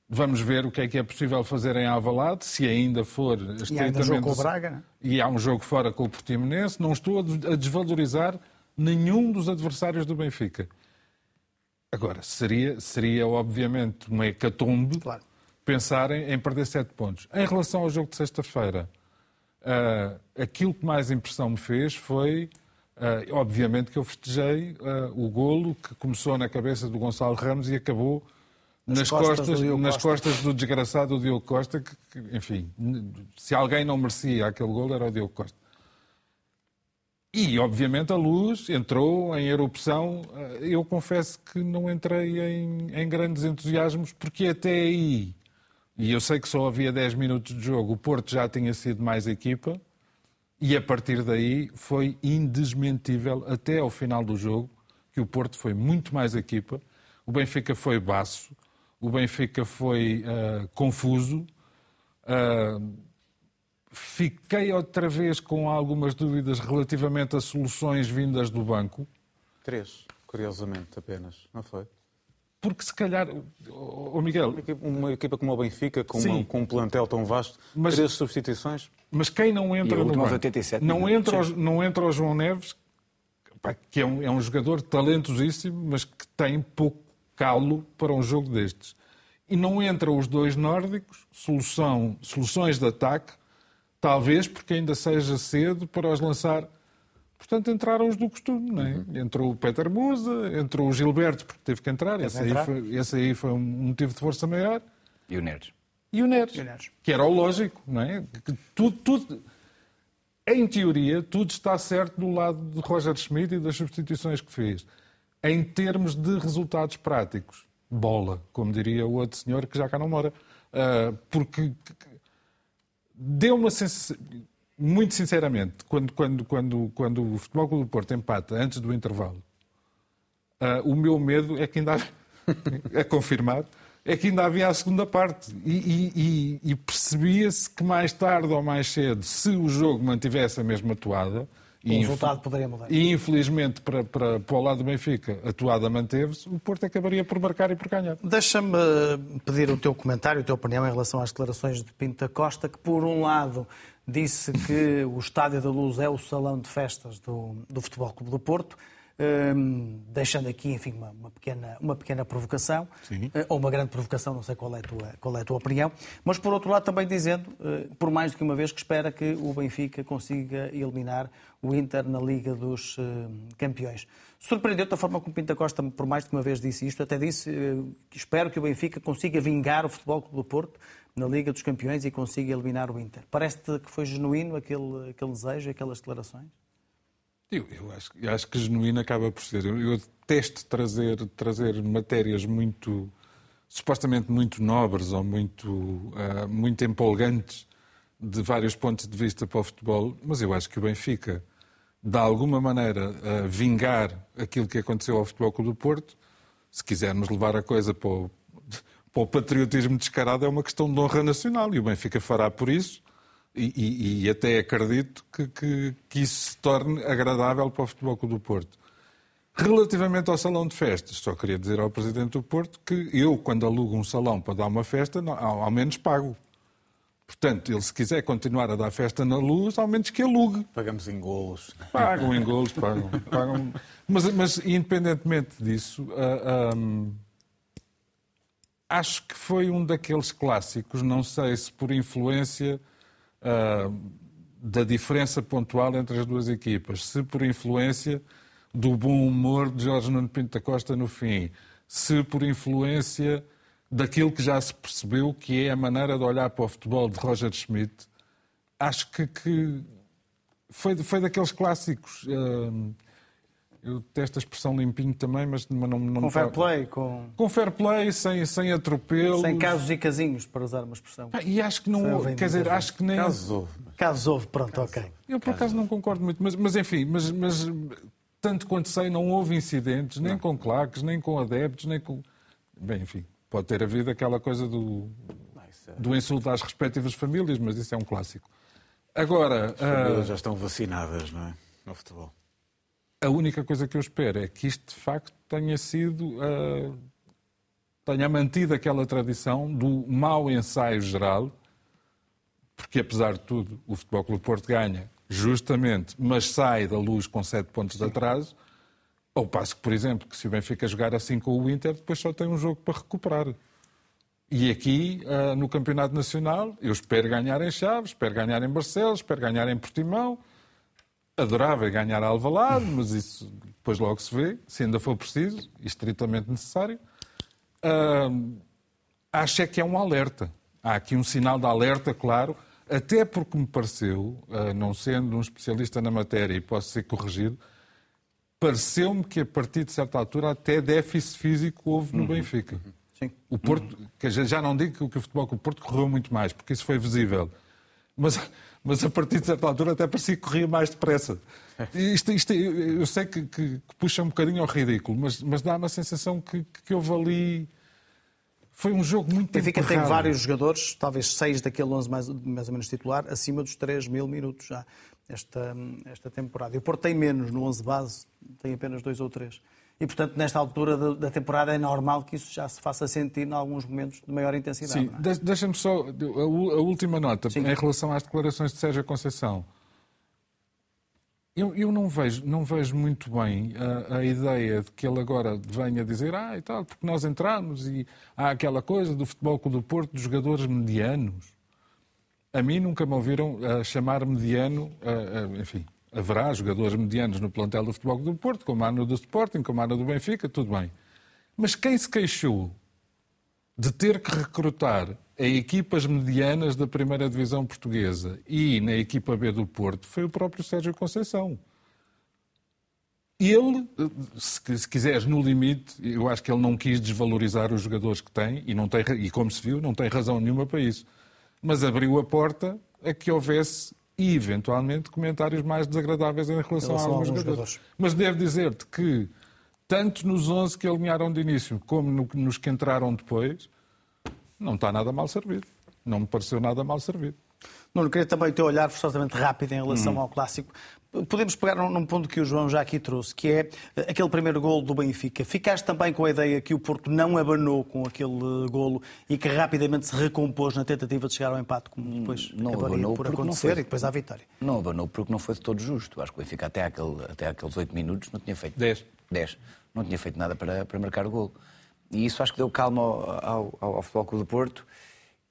Vamos ver o que é que é possível fazer em Alvalade, se ainda for estritamente... E há um jogo com o Braga, né? E há um jogo fora com o Portimonense. Não estou a desvalorizar nenhum dos adversários do Benfica. Agora, seria, seria obviamente uma hecatombe claro. pensarem em perder sete pontos. Em relação ao jogo de sexta-feira, uh, aquilo que mais impressão me fez foi, uh, obviamente, que eu festejei uh, o golo que começou na cabeça do Gonçalo Ramos e acabou nas, nas costas, costas do nas costas do desgraçado Diogo Costa, que, que, enfim, se alguém não merecia aquele golo era o Diogo Costa. E, obviamente, a luz entrou em erupção. Eu confesso que não entrei em, em, grandes entusiasmos, porque até aí, e eu sei que só havia 10 minutos de jogo, o Porto já tinha sido mais equipa, e a partir daí foi indesmentível, até ao final do jogo, que o Porto foi muito mais equipa, o Benfica foi baço, o Benfica foi uh, confuso. Uh, Fiquei outra vez com algumas dúvidas relativamente a soluções vindas do banco. Três, curiosamente, apenas, não foi? Porque se calhar, o Miguel... Uma equipa, uma equipa, como o Benfica, com, uma, com, um plantel tão vasto, mas, três substituições. Mas quem não entra no banco, 87 não entra, o, não entra o João Neves, que é um, é um jogador talentosíssimo, mas que tem pouco calo para um jogo destes. E não entra os dois nórdicos, solução, soluções de ataque, Talvez porque ainda seja cedo para os lançar. Portanto, entraram os do costume, não é? Uhum. Entrou o Peter Musa, entrou o Gilberto, porque teve que entrar. Esse aí, foi, esse aí, foi, um motivo de força maior. E o Neres. E o Neres. E o Neres. Que era o lógico, não é? Que tudo, tudo, em teoria, tudo está certo do lado de Roger Schmidt e das substituições que fez. Em termos de resultados práticos, bola, como diria o outro senhor que já cá não mora. Uh, porque deu uma sensação, muito sinceramente, quando, quando, quando, quando o Futebol Clube do Porto empata antes do intervalo, uh, o meu medo é que ainda é confirmado, é que ainda havia a segunda parte. E, e, e, percebia-se que mais tarde ou mais cedo, se o jogo mantivesse a mesma atuada, o resultado poderia mudar. E infelizmente para, para, para o lado do Benfica a toada manteve-se, o Porto acabaria por marcar e por ganhar. Deixa-me eh, pedir o teu comentário, a tua opinião em relação às declarações de Pinto da Costa, que por um lado disse que o Estádio da Luz é o salão de festas do, do Futebol Clube do Porto, deixando aqui, enfim, uma, uma, pequena, uma pequena provocação, uh, ou uma grande provocação, não sei qual é, a tua, qual é a tua opinião, mas por outro lado também dizendo, uh, por mais do que uma vez, que espera que o Benfica consiga eliminar o Inter na Liga dos uh, Campeões. Surpreendeu-te a forma como Pinta Costa, por mais do que uma vez, disse isto, até disse que espero que o Benfica consiga vingar o Futebol Clube do Porto na Liga dos Campeões e consiga eliminar o Inter. Parece-te que foi genuíno aquele, aquele desejo, aquelas declarações? Eu, eu, acho, eu acho que genuíno acaba por ser. Eu, eu detesto trazer, trazer matérias muito, supostamente muito nobres ou muito, uh, muito empolgantes de vários pontos de vista para o futebol, mas eu acho que o Benfica, de alguma maneira, uh, vingar aquilo que aconteceu ao Futebol Clube do Porto, se quisermos levar a coisa para o, para o patriotismo descarado, é uma questão de honra nacional e o Benfica fará por isso e, e, e até acredito que, que, que, isso se torne agradável para o Futebol Clube do Porto. Relativamente ao salão de festas, só queria dizer ao Presidente do Porto que eu, quando alugo um salão para dar uma festa, ao, ao menos pago. Portanto, ele se quiser continuar a dar festa na luz, ao menos que alugue. Pagamos em golos. Pagam em golos, pagam. pagam. Mas, mas, independentemente disso, uh, um, acho que foi um daqueles clássicos, não sei se por influência uh, da diferença pontual entre as duas equipas, se por influência do bom humor de Jorge Nuno Pinto da Costa no fim, se por influência daquilo que já se percebeu que é a maneira de olhar para o futebol de Roger Schmidt. Acho que, que foi, foi daqueles clássicos. Uh, eu detesto a expressão limpinho também, mas não, não Com fair play, com... Com fair play, sem, sem atropelo. Sem casos e casinhos, para usar uma expressão. Ah, e acho que não... Quer dizer, acho que nem... Casos houve. Casos houve, pronto, Casos. ok. Eu, por acaso, não concordo muito, mas, mas enfim, mas, mas tanto quanto sei, não houve incidentes, nem não. com claques, nem com adeptos, nem com... Bem, enfim, pode ter havido aquela coisa do, é- do insulto às respectivas famílias, mas isso é um clássico. Agora... As famílias uh... já estão vacinadas, não é? No futebol. A única coisa que eu espero é que isto, de facto, tenha sido. Uh, tenha mantido aquela tradição do mau ensaio geral, porque, apesar de tudo, o Futebol Clube Porto ganha justamente, mas sai da luz com sete pontos de atraso. Ao passo que, por exemplo, que se o Benfica jogar assim com o Inter, depois só tem um jogo para recuperar. E aqui, uh, no Campeonato Nacional, eu espero ganhar em Chaves, espero ganhar em Barcelos, espero ganhar em Portimão, adorava ganhar a Alvalade, mas isso depois logo se vê, se ainda for preciso e estritamente necessário. Uh, acho é que é um alerta. Há aqui um sinal de alerta, claro, até porque me pareceu, uh, não sendo um especialista na matéria e posso ser corrigido, pareceu-me que a partir de certa altura até déficit físico houve no uhum. Benfica. Sim. O Porto, uhum. que já não digo que o futebol com o Porto correu muito mais, porque isso foi visível. Mas mas a partir de certa altura até parecia que corria mais depressa. Isto, isto, eu sei que, que, que, puxa um bocadinho ao ridículo, mas, mas dá-me a sensação que, que houve ali. Foi um jogo muito Benfica tem vários jogadores, talvez seis daquele 11 mais, mais ou menos titular, acima dos 3 mil minutos já esta, esta temporada. E o Porto tem menos no 11 base, tem apenas dois ou três. E, portanto, nesta altura da temporada é normal que isso já se faça sentir em alguns momentos de maior intensidade. Sim, é? deixa-me só a, última nota Sim. em relação às declarações de Sérgio Conceição. Eu, eu não, vejo, não vejo muito bem a, a, ideia de que ele agora venha dizer ah, e tal, porque nós entramos e há aquela coisa do futebol com do Porto, dos jogadores medianos. A mim nunca me ouviram chamar mediano, enfim, haverá jogadores medianos no plantel do Futebol do Porto, como há no do Sporting, como há no do Benfica, tudo bem. Mas quem se queixou de ter que recrutar a equipas medianas da primeira divisão portuguesa e na equipa B do Porto foi o próprio Sérgio Conceição. Ele, se quiseres, no limite, eu acho que ele não quis desvalorizar os jogadores que tem, e, não tem, e como se viu, não tem razão nenhuma para isso. Mas abriu a porta a que houvesse e, eventualmente, comentários mais desagradáveis em relação, em relação a alguns, jogadores. jogadores. Mas devo dizer-te que, tanto nos 11 que alinharam de início, como no, nos que entraram depois, não está nada mal servido. Não me pareceu nada mal servido. Nuno, queria também o teu olhar forçosamente rápido em relação hum. ao clássico. Podemos pegar num ponto que o João já aqui trouxe, que é eh, aquele primeiro golo do Benfica. Ficaste também com a ideia que o Porto não abanou com aquele golo e que rapidamente se recompôs na tentativa de chegar ao empate, como depois não abanou por acontecer foi, e depois à vitória. Não abanou porque não foi de todo justo. Acho que o Benfica até, aquele, até aqueles oito minutos não tinha feito... Dez. Dez. Não tinha feito nada para, para marcar o golo. E isso acho que deu calma ao, ao, ao Futebol Clube do Porto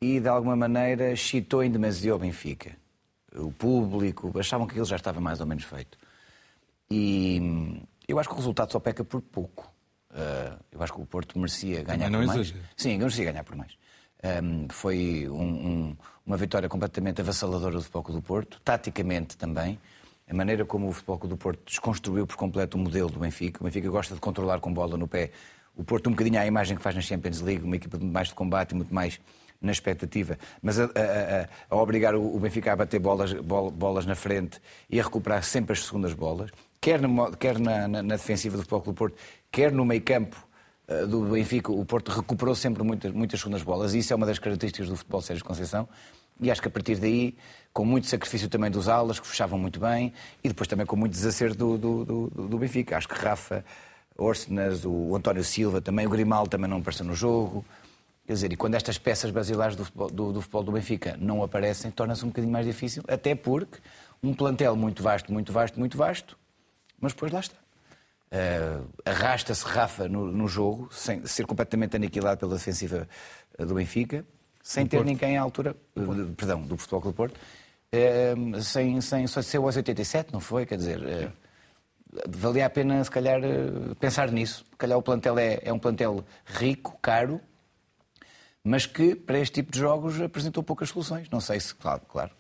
e, de alguma maneira, chitou em demasia o Benfica o público, achavam que aquilo já estava mais ou menos feito. E eu acho que o resultado só peca por pouco. Uh, eu acho que o Porto merecia ganhar por mais. Exagero. Sim, merecia ganhar por mais. Um, foi um, um, uma vitória completamente avassaladora do Futebol do Porto, taticamente também. A maneira como o Futebol do Porto desconstruiu por completo o modelo do Benfica. O Benfica gosta de controlar com bola no pé. O Porto um bocadinho à imagem que faz na Champions League, uma equipa mais de combate muito mais na expectativa, mas a, a, a, a obrigar o, Benfica a bater bolas, bolas na frente e a recuperar sempre as segundas bolas, quer, no, quer na, na, na, defensiva do Futebol Clube Porto, quer no meio campo uh, do Benfica, o Porto recuperou sempre muitas, muitas segundas bolas e isso é uma das características do futebol Sérgio Conceição e acho que a partir daí, com muito sacrifício também dos alas, que fechavam muito bem, e depois também com muito desacerto do, do, do, do Benfica. Acho que Rafa, Orsenas, o António Silva também, o Grimal também não apareceu no jogo. Quer dizer, e quando estas peças basilares do futebol do, do, futebol do Benfica não aparecem, torna-se um bocadinho mais difícil, até porque um plantel muito vasto, muito vasto, muito vasto, mas depois lá está. Uh, Arrasta-se Rafa no, no, jogo, sem ser completamente aniquilado pela defensiva eh, do Benfica, sem do ter Porto. ninguém à altura, uh, perdão, do Futebol Clube Porto, uh, sem, sem, só ser aos 87, não foi? Quer dizer, valia a pena, se calhar, pensar nisso. Se calhar o plantel é, é um plantel rico, caro, mas que para este tipo de jogos apresentou poucas soluções. Não sei se, claro, claro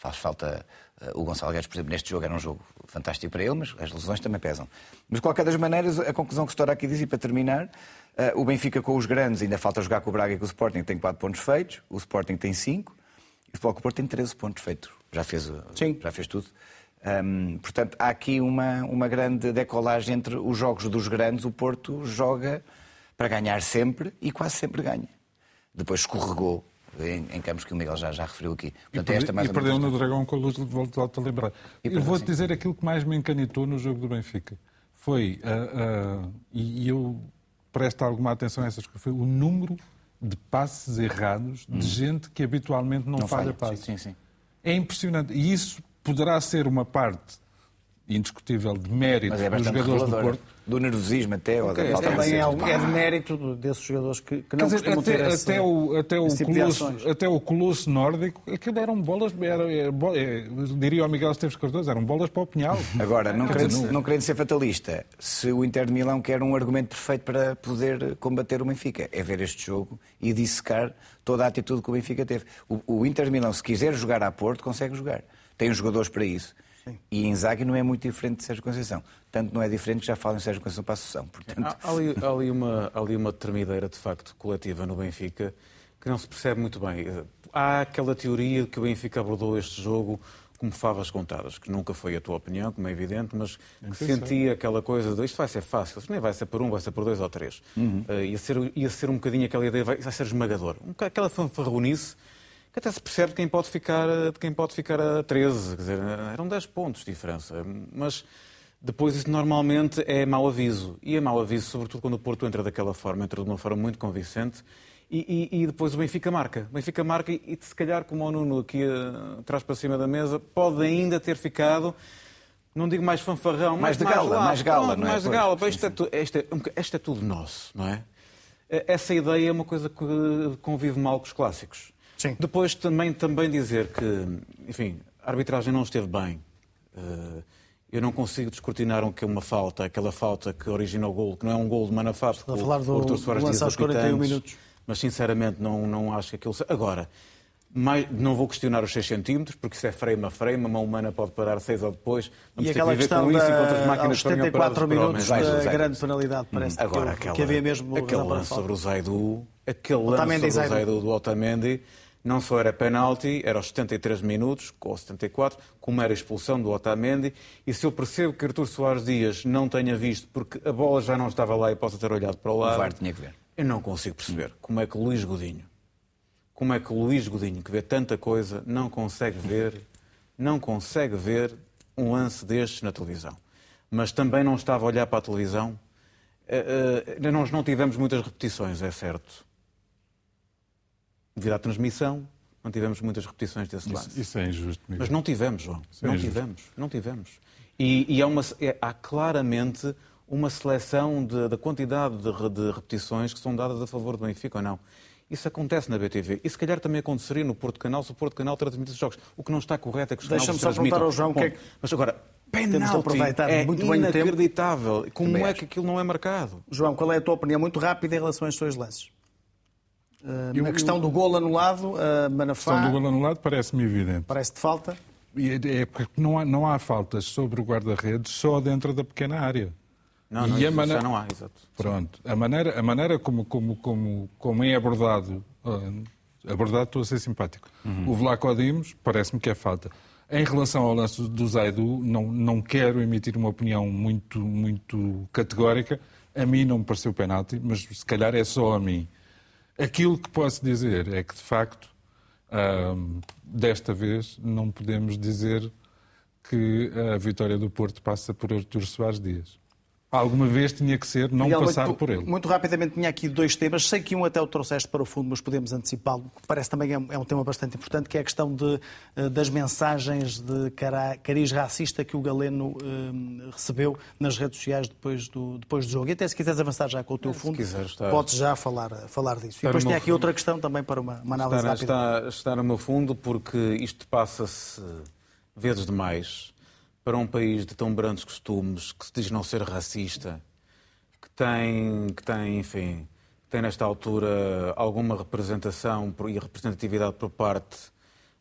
faz falta. Uh, o Gonçalo Guedes, por exemplo, neste jogo era um jogo fantástico para ele, mas as lesões também pesam. Mas de qualquer das maneiras, a conclusão que o Storá aqui diz, e para terminar, uh, o Benfica com os grandes ainda falta jogar com o Braga e com o Sporting, tem 4 pontos feitos, o Sporting tem 5 e o Futebol Porto tem 13 pontos feitos. Já fez, Sim. Já fez tudo. Portanto, há aqui uma, uma grande decolagem entre os jogos dos grandes. O Porto joga para ganhar sempre e quase sempre ganha. Depois escorregou em, em campos que o Miguel já, já referiu aqui. Portanto, e, esta mais e perdeu no Dragão com a luz, volto a lembrar. E eu vou-te dizer aquilo que mais me encanitou no jogo do Benfica. Foi, uh, uh, e eu presto alguma atenção a essas coisas, foi o número de passes errados de hum. gente que habitualmente não, não falha, falha passes. Sim, sim. É impressionante. E isso poderá ser uma parte indiscutível de mérito é dos jogadores do Porto. Do nervosismo até, ou da falta Também é, é, de mérito desses jogadores que, que não dizer, costumam até, ter esse, até o, até o tipo colosso, Até o Colosso Nórdico, aquilo eram bolas, era, era, era, diria ao Miguel Esteves Cardoso, eram bolas para o Pinhal. Agora, não querendo, não querendo ser fatalista, se o Inter de Milão quer um argumento perfeito para poder combater o Benfica, é ver este jogo e dissecar toda a atitude que o Benfica teve. O, o Inter de Milão, se quiser jogar a Porto, consegue jogar. Tem os jogadores para isso. Sim. E Inzaghi não é muito diferente de Sérgio Conceição. Tanto não é diferente que já falam em Sérgio Conceição para a Associação. Portanto... Há, ali, há, ali uma, há ali uma tremideira, de facto, coletiva no Benfica que não se percebe muito bem. Há aquela teoria que o Benfica abordou este jogo como favas contadas, que nunca foi a tua opinião, como é evidente, mas que sentia aquela coisa de isto vai ser fácil, isto nem vai ser por um, vai ser por dois ou três. Uhum. Uh, ia, ser, ia ser um bocadinho aquela ideia, vai, vai ser esmagador. Um, aquela fanfarronice que até se percebe de quem pode ficar, de quem pode ficar a 13. Quer dizer, eram 10 pontos de diferença. Mas depois isso normalmente é mau aviso. E é mau aviso, sobretudo quando o Porto entra daquela forma, entra de uma forma muito convincente. E, e, e depois o Benfica marca. O Benfica marca e, se calhar, como o Nuno aqui uh, traz para cima da mesa, pode ainda ter ficado não digo mais fanfarrão, mais de gala, mais, mais gala, não, é? Mais de gala, isto é, isto, é, isto é tudo nosso, não é? Essa ideia é uma coisa que convive mal com os clássicos. Sim. Depois também, também dizer que, enfim, a arbitragem não esteve bem. Eh, eu não consigo descortinar o que é uma falta, aquela falta que origina o gol, que não é um gol de Manafá, porque a falar do, o Artur Soares diz aos 41 minutos. Mas sinceramente não, não acho que aquilo... Agora, mais, não vou questionar os 6 centímetros, porque isso é frame a frame, a mão humana pode parar 6 ou depois. Vamos e aquela questão com isso, da, enquanto as máquinas aos 74 minutos, da grande penalidade, parece hum. Agora, que, aquela, que havia mesmo aquele lance sobre o Zaidu, aquele lance sobre o Zaidu do Otamendi, não só era penalti, era aos 73 minutos, ou 74, como era expulsão do Otamendi, e se eu percebo que Artur Soares Dias não tenha visto, porque a bola já não estava lá e possa ter olhado para o lado... O VAR tinha que ver. Eu não consigo perceber como é que Luís Godinho, como é que Luís Godinho, que vê tanta coisa, não consegue ver, não consegue ver um lance destes na televisão. Mas também não estava a olhar para a televisão. Eh, eh, nós não tivemos muitas repetições, é certo devido à transmissão, não tivemos muitas repetições desse lance. Isso, isso é injusto. Mas não tivemos, João. Isso é não é tivemos, não tivemos. E, e há, uma, é, há, claramente uma seleção da quantidade de, de, repetições que são dadas a favor do Benfica ou não. Isso acontece na BTV. E se calhar também aconteceria no Porto Canal se o Porto Canal transmitisse os jogos. O que não está correto é que os Deixa-me só perguntar ao João o que é que... Mas agora, penalti é muito inacreditável. Como também é que aquilo não é marcado? João, qual é a tua opinião muito rápida em relação a estes dois lances? Uh, eu, a questão eu, do gol anulado, uh, Manafá... A questão do gol anulado parece-me evidente. Parece de falta? É, é porque não há, não há faltas sobre o guarda-redes só dentro da pequena área. Não, não, e a maneira... não há, exato. Pronto. A maneira, a maneira como, como, como, como é abordado, uh, abordado estou a ser simpático, uhum. o Vlaco Dimos parece-me que é falta. Em relação ao lance do Zaidu, não, não quero emitir uma opinião muito, muito categórica. A mim não me pareceu penalti, mas se calhar é só a mim. Aquilo que posso dizer é que, de facto, desta vez não podemos dizer que a vitória do Porto passa por Artur Soares Dias. Alguma vez tinha que ser não Miguel, passar muito, por ele. Muito rapidamente tinha aqui dois temas. Sei que um até o trouxeste para o fundo, mas podemos antecipá-lo. Parece também é um, é um tema bastante importante, que é a questão de, eh, das mensagens de cariz racista que o Galeno eh, recebeu nas redes sociais depois do, depois do jogo. E até se quiseres avançar já com o teu fundo, estar... podes já falar, falar disso. Estar e depois tinha aqui fundo. outra questão também para uma, uma análise estar, rápida. Está, está no meu fundo porque isto passa-se vezes demais para um país de tão grandes costumes, que se diz não ser racista, que tem, que tem enfim, tem nesta altura alguma representação e representatividade por parte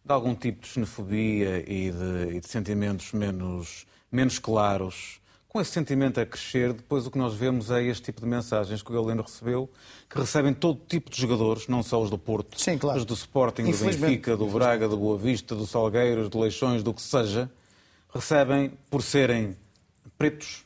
de algum tipo de xenofobia e de, e de sentimentos menos, menos claros. Com esse sentimento a crescer, depois o que nós vemos é este tipo de mensagens que o Galeno recebeu, que recebem todo tipo de jogadores, não só os do Porto, Sim, claro. mas do Sporting, do Benfica, do Braga, do Boa Vista, do Salgueiros, do Leixões, do que seja, recebem por serem pretos,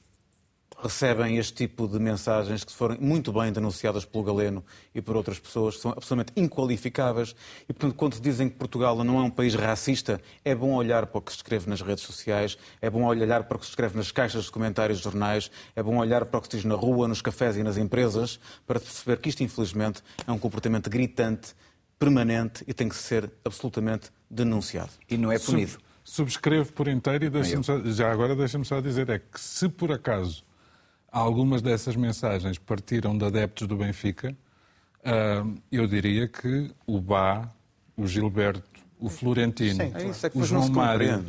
recebem este tipo de mensagens que foram muito bem denunciadas pelo Galeno e por outras pessoas, que são absolutamente inqualificáveis. E, portanto, quando dizem que Portugal não é um país racista, é bom olhar para o que se escreve nas redes sociais, é bom olhar para o que se escreve nas caixas de comentários de jornais, é bom olhar para o que se diz na rua, nos cafés e nas empresas, para perceber que isto, infelizmente, é um comportamento gritante, permanente e tem que ser absolutamente denunciado. E não é punido. Subscrevo por inteiro e só, já agora deixa-me só dizer é que se por acaso algumas dessas mensagens partiram de adeptos do Benfica, uh, eu diria que o Bá, o Gilberto, o Florentino, Sim, é o João Mário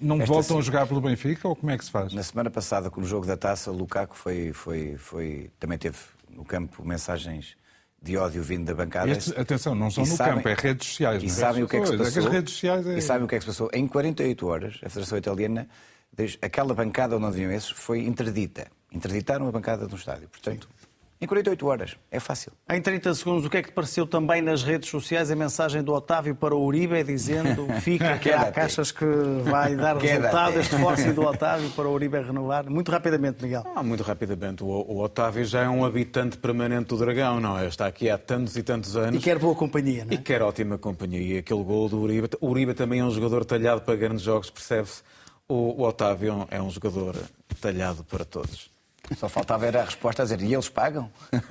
não Esta voltam a jogar pelo Benfica ou como é que se faz? Na semana passada, com o jogo da taça, o Lukaku foi, foi, foi, também teve no campo mensagens de ódio vindo da bancada. Este, atenção, não são no sabem, campo, é redes sociais. E sabem o que é que se passou. É que é... E sabem o que é que se passou. Em 48 horas, a Federação Italiana aquela bancada onde não deviam esses foi interdita. Interditaram a bancada do estádio. Portanto, em 48 horas. É fácil. Em 30 segundos, o que é que te pareceu também nas redes sociais a mensagem do Otávio para o Uribe dizendo fica que há caixas que vai dar resultado este force do Otávio para o Uribe renovar? Muito rapidamente, Miguel. Ah, muito rapidamente. O, o, Otávio já é um habitante permanente do Dragão, não é? Está aqui há tantos e tantos anos. E quer boa companhia, não é? E quer ótima companhia. E aquele gol do Uribe. O Uribe também é um jogador talhado para grandes jogos, percebe-se o, o Otávio é um jogador talhado para todos. Só faltava era a resposta a dizer, e eles pagam?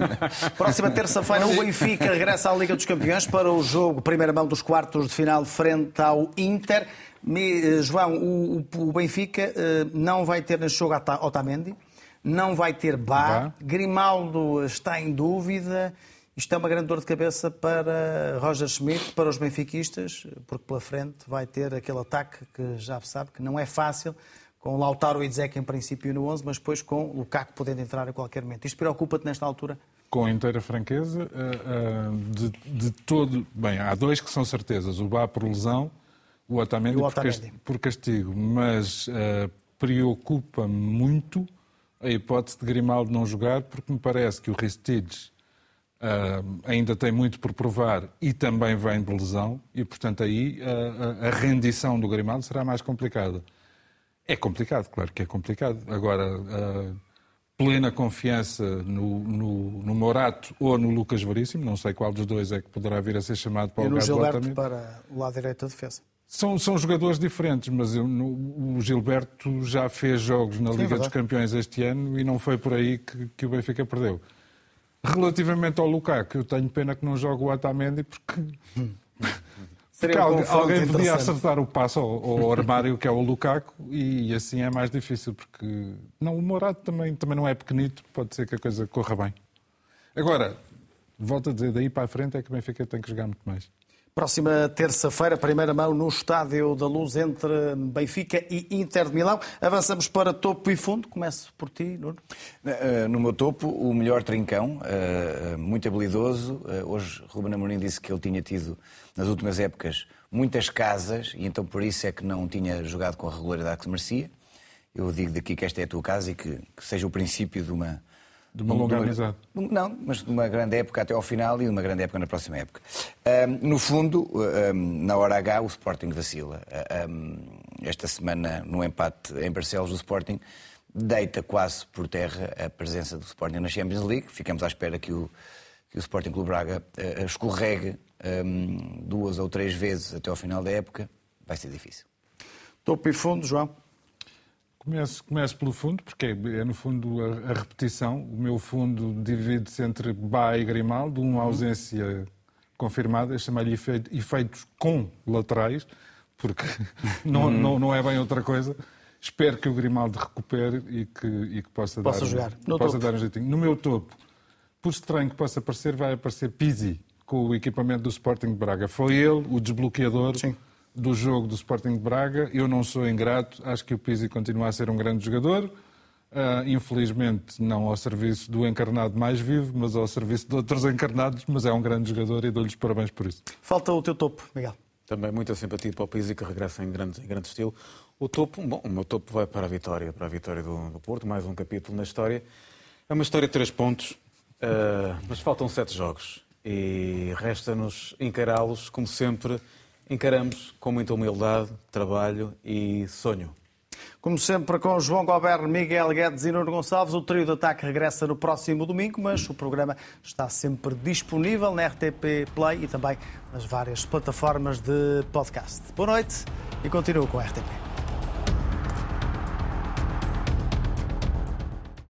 Próxima terça-feira, o Benfica regressa à Liga dos Campeões para o jogo, primeira mão dos quartos de final, frente ao Inter. Me, eh, João, o, o, Benfica uh, não vai ter neste jogo Otamendi, não vai ter Bá, Grimaldo está em dúvida. Isto é uma grande dor de cabeça para Roger Schmidt, para os benfiquistas, porque pela frente vai ter aquele ataque que já sabe que não é fácil, com Lautaro e Dzek em princípio no 11, mas depois com Lukaku podendo entrar a qualquer momento. Isto preocupa-te nesta altura? Com inteira franqueza, eh, eh, de, de, todo. Bem, há dois que são certezas: o Bá por lesão, o Otamendi, o Otamendi. Por, castigo. Mas uh, preocupa-me muito a hipótese de Grimaldo não jogar, porque me parece que o Ristides Uh, ainda tem muito por provar e também vem de lesão, e portanto aí uh, a rendição do Grimaldo será mais complicada. É complicado, claro que é complicado. Agora, plena confiança no, no, no, Morato ou no Lucas Veríssimo, não sei qual dos dois é que poderá vir a ser chamado para o lugar do Gilberto para o lado direito da defesa. São, são jogadores diferentes, mas eu, no, o Gilberto já fez jogos na Sim, Liga dos Campeões este ano e não foi por aí que, que o Benfica perdeu. Relativamente ao Lukaku, eu tenho pena que não jogue o Otamendi porque... Porque alguém, alguém podia acertar o passo ao, ao, armário que é o Lukaku e assim é mais difícil porque não, o Morado também, também não é pequenito, pode ser que a coisa corra bem. Agora, volto a dizer, daí para a frente é que o Benfica tem que jogar muito mais. Próxima terça-feira, primeira mão no Estádio da Luz entre Benfica e Inter de Milão. Avançamos para topo e fundo. Começo por ti, Nuno. Eh, no meu topo, o melhor trincão, eh, muito habilidoso. Eh, hoje, Ruben Amorim disse que ele tinha tido, nas últimas épocas, muitas casas e então por isso é que não tinha jogado com a regularidade que merecia. Eu digo daqui que esta é a tua casa e que, que seja o princípio de uma de uma longa amizade. Não, mas de uma grande época até ao final e de uma grande época na próxima época. Um, no fundo, um, na hora H, o Sporting vacila. Um, esta semana, no empate em Barcelos, o Sporting deita quase por terra a presença do Sporting na Champions League. Ficamos à espera que o, que o Sporting Clube Braga uh, escorregue duas ou três vezes até ao final da época. Vai ser difícil. Topo e fundo, João? Começo, começo pelo fundo, porque é, é no fundo a, a, repetição. O meu fundo divide-se entre Bá e Grimaldo, uma ausência confirmada, chamar-lhe efeitos com laterais, porque não, uhum. não, não é bem outra coisa. Espero que o Grimaldo recupere e que, e que possa, possa dar, jogar. No possa dar um jeitinho. No meu topo, por estranho que possa aparecer, vai aparecer Pizzi com o equipamento do Sporting de Braga. Foi ele o desbloqueador. Sim do jogo do Sporting de Braga. Eu não sou ingrato, acho que o Pizzi continua a ser um grande jogador. Uh, infelizmente, não ao serviço do encarnado mais vivo, mas ao serviço de outros encarnados. Mas é um grande jogador e dou-lhes parabéns por isso. Falta o teu topo, Miguel. Também muita simpatia para o e que regressa em grande, em grande estilo. O topo, bom, o meu topo vai para a vitória, para a vitória do, do Porto, mais um capítulo na história. É uma história de três pontos, uh, mas faltam sete jogos e resta-nos encará-los como sempre encaramos, com muita humildade, trabalho e sonho. Como sempre, com João Goberno, Miguel Guedes e Nuno Gonçalves, o trio de ataque regressa no próximo domingo, mas o programa está sempre disponível na RTP Play e também nas várias plataformas de podcast. Boa noite e continuo com a RTP.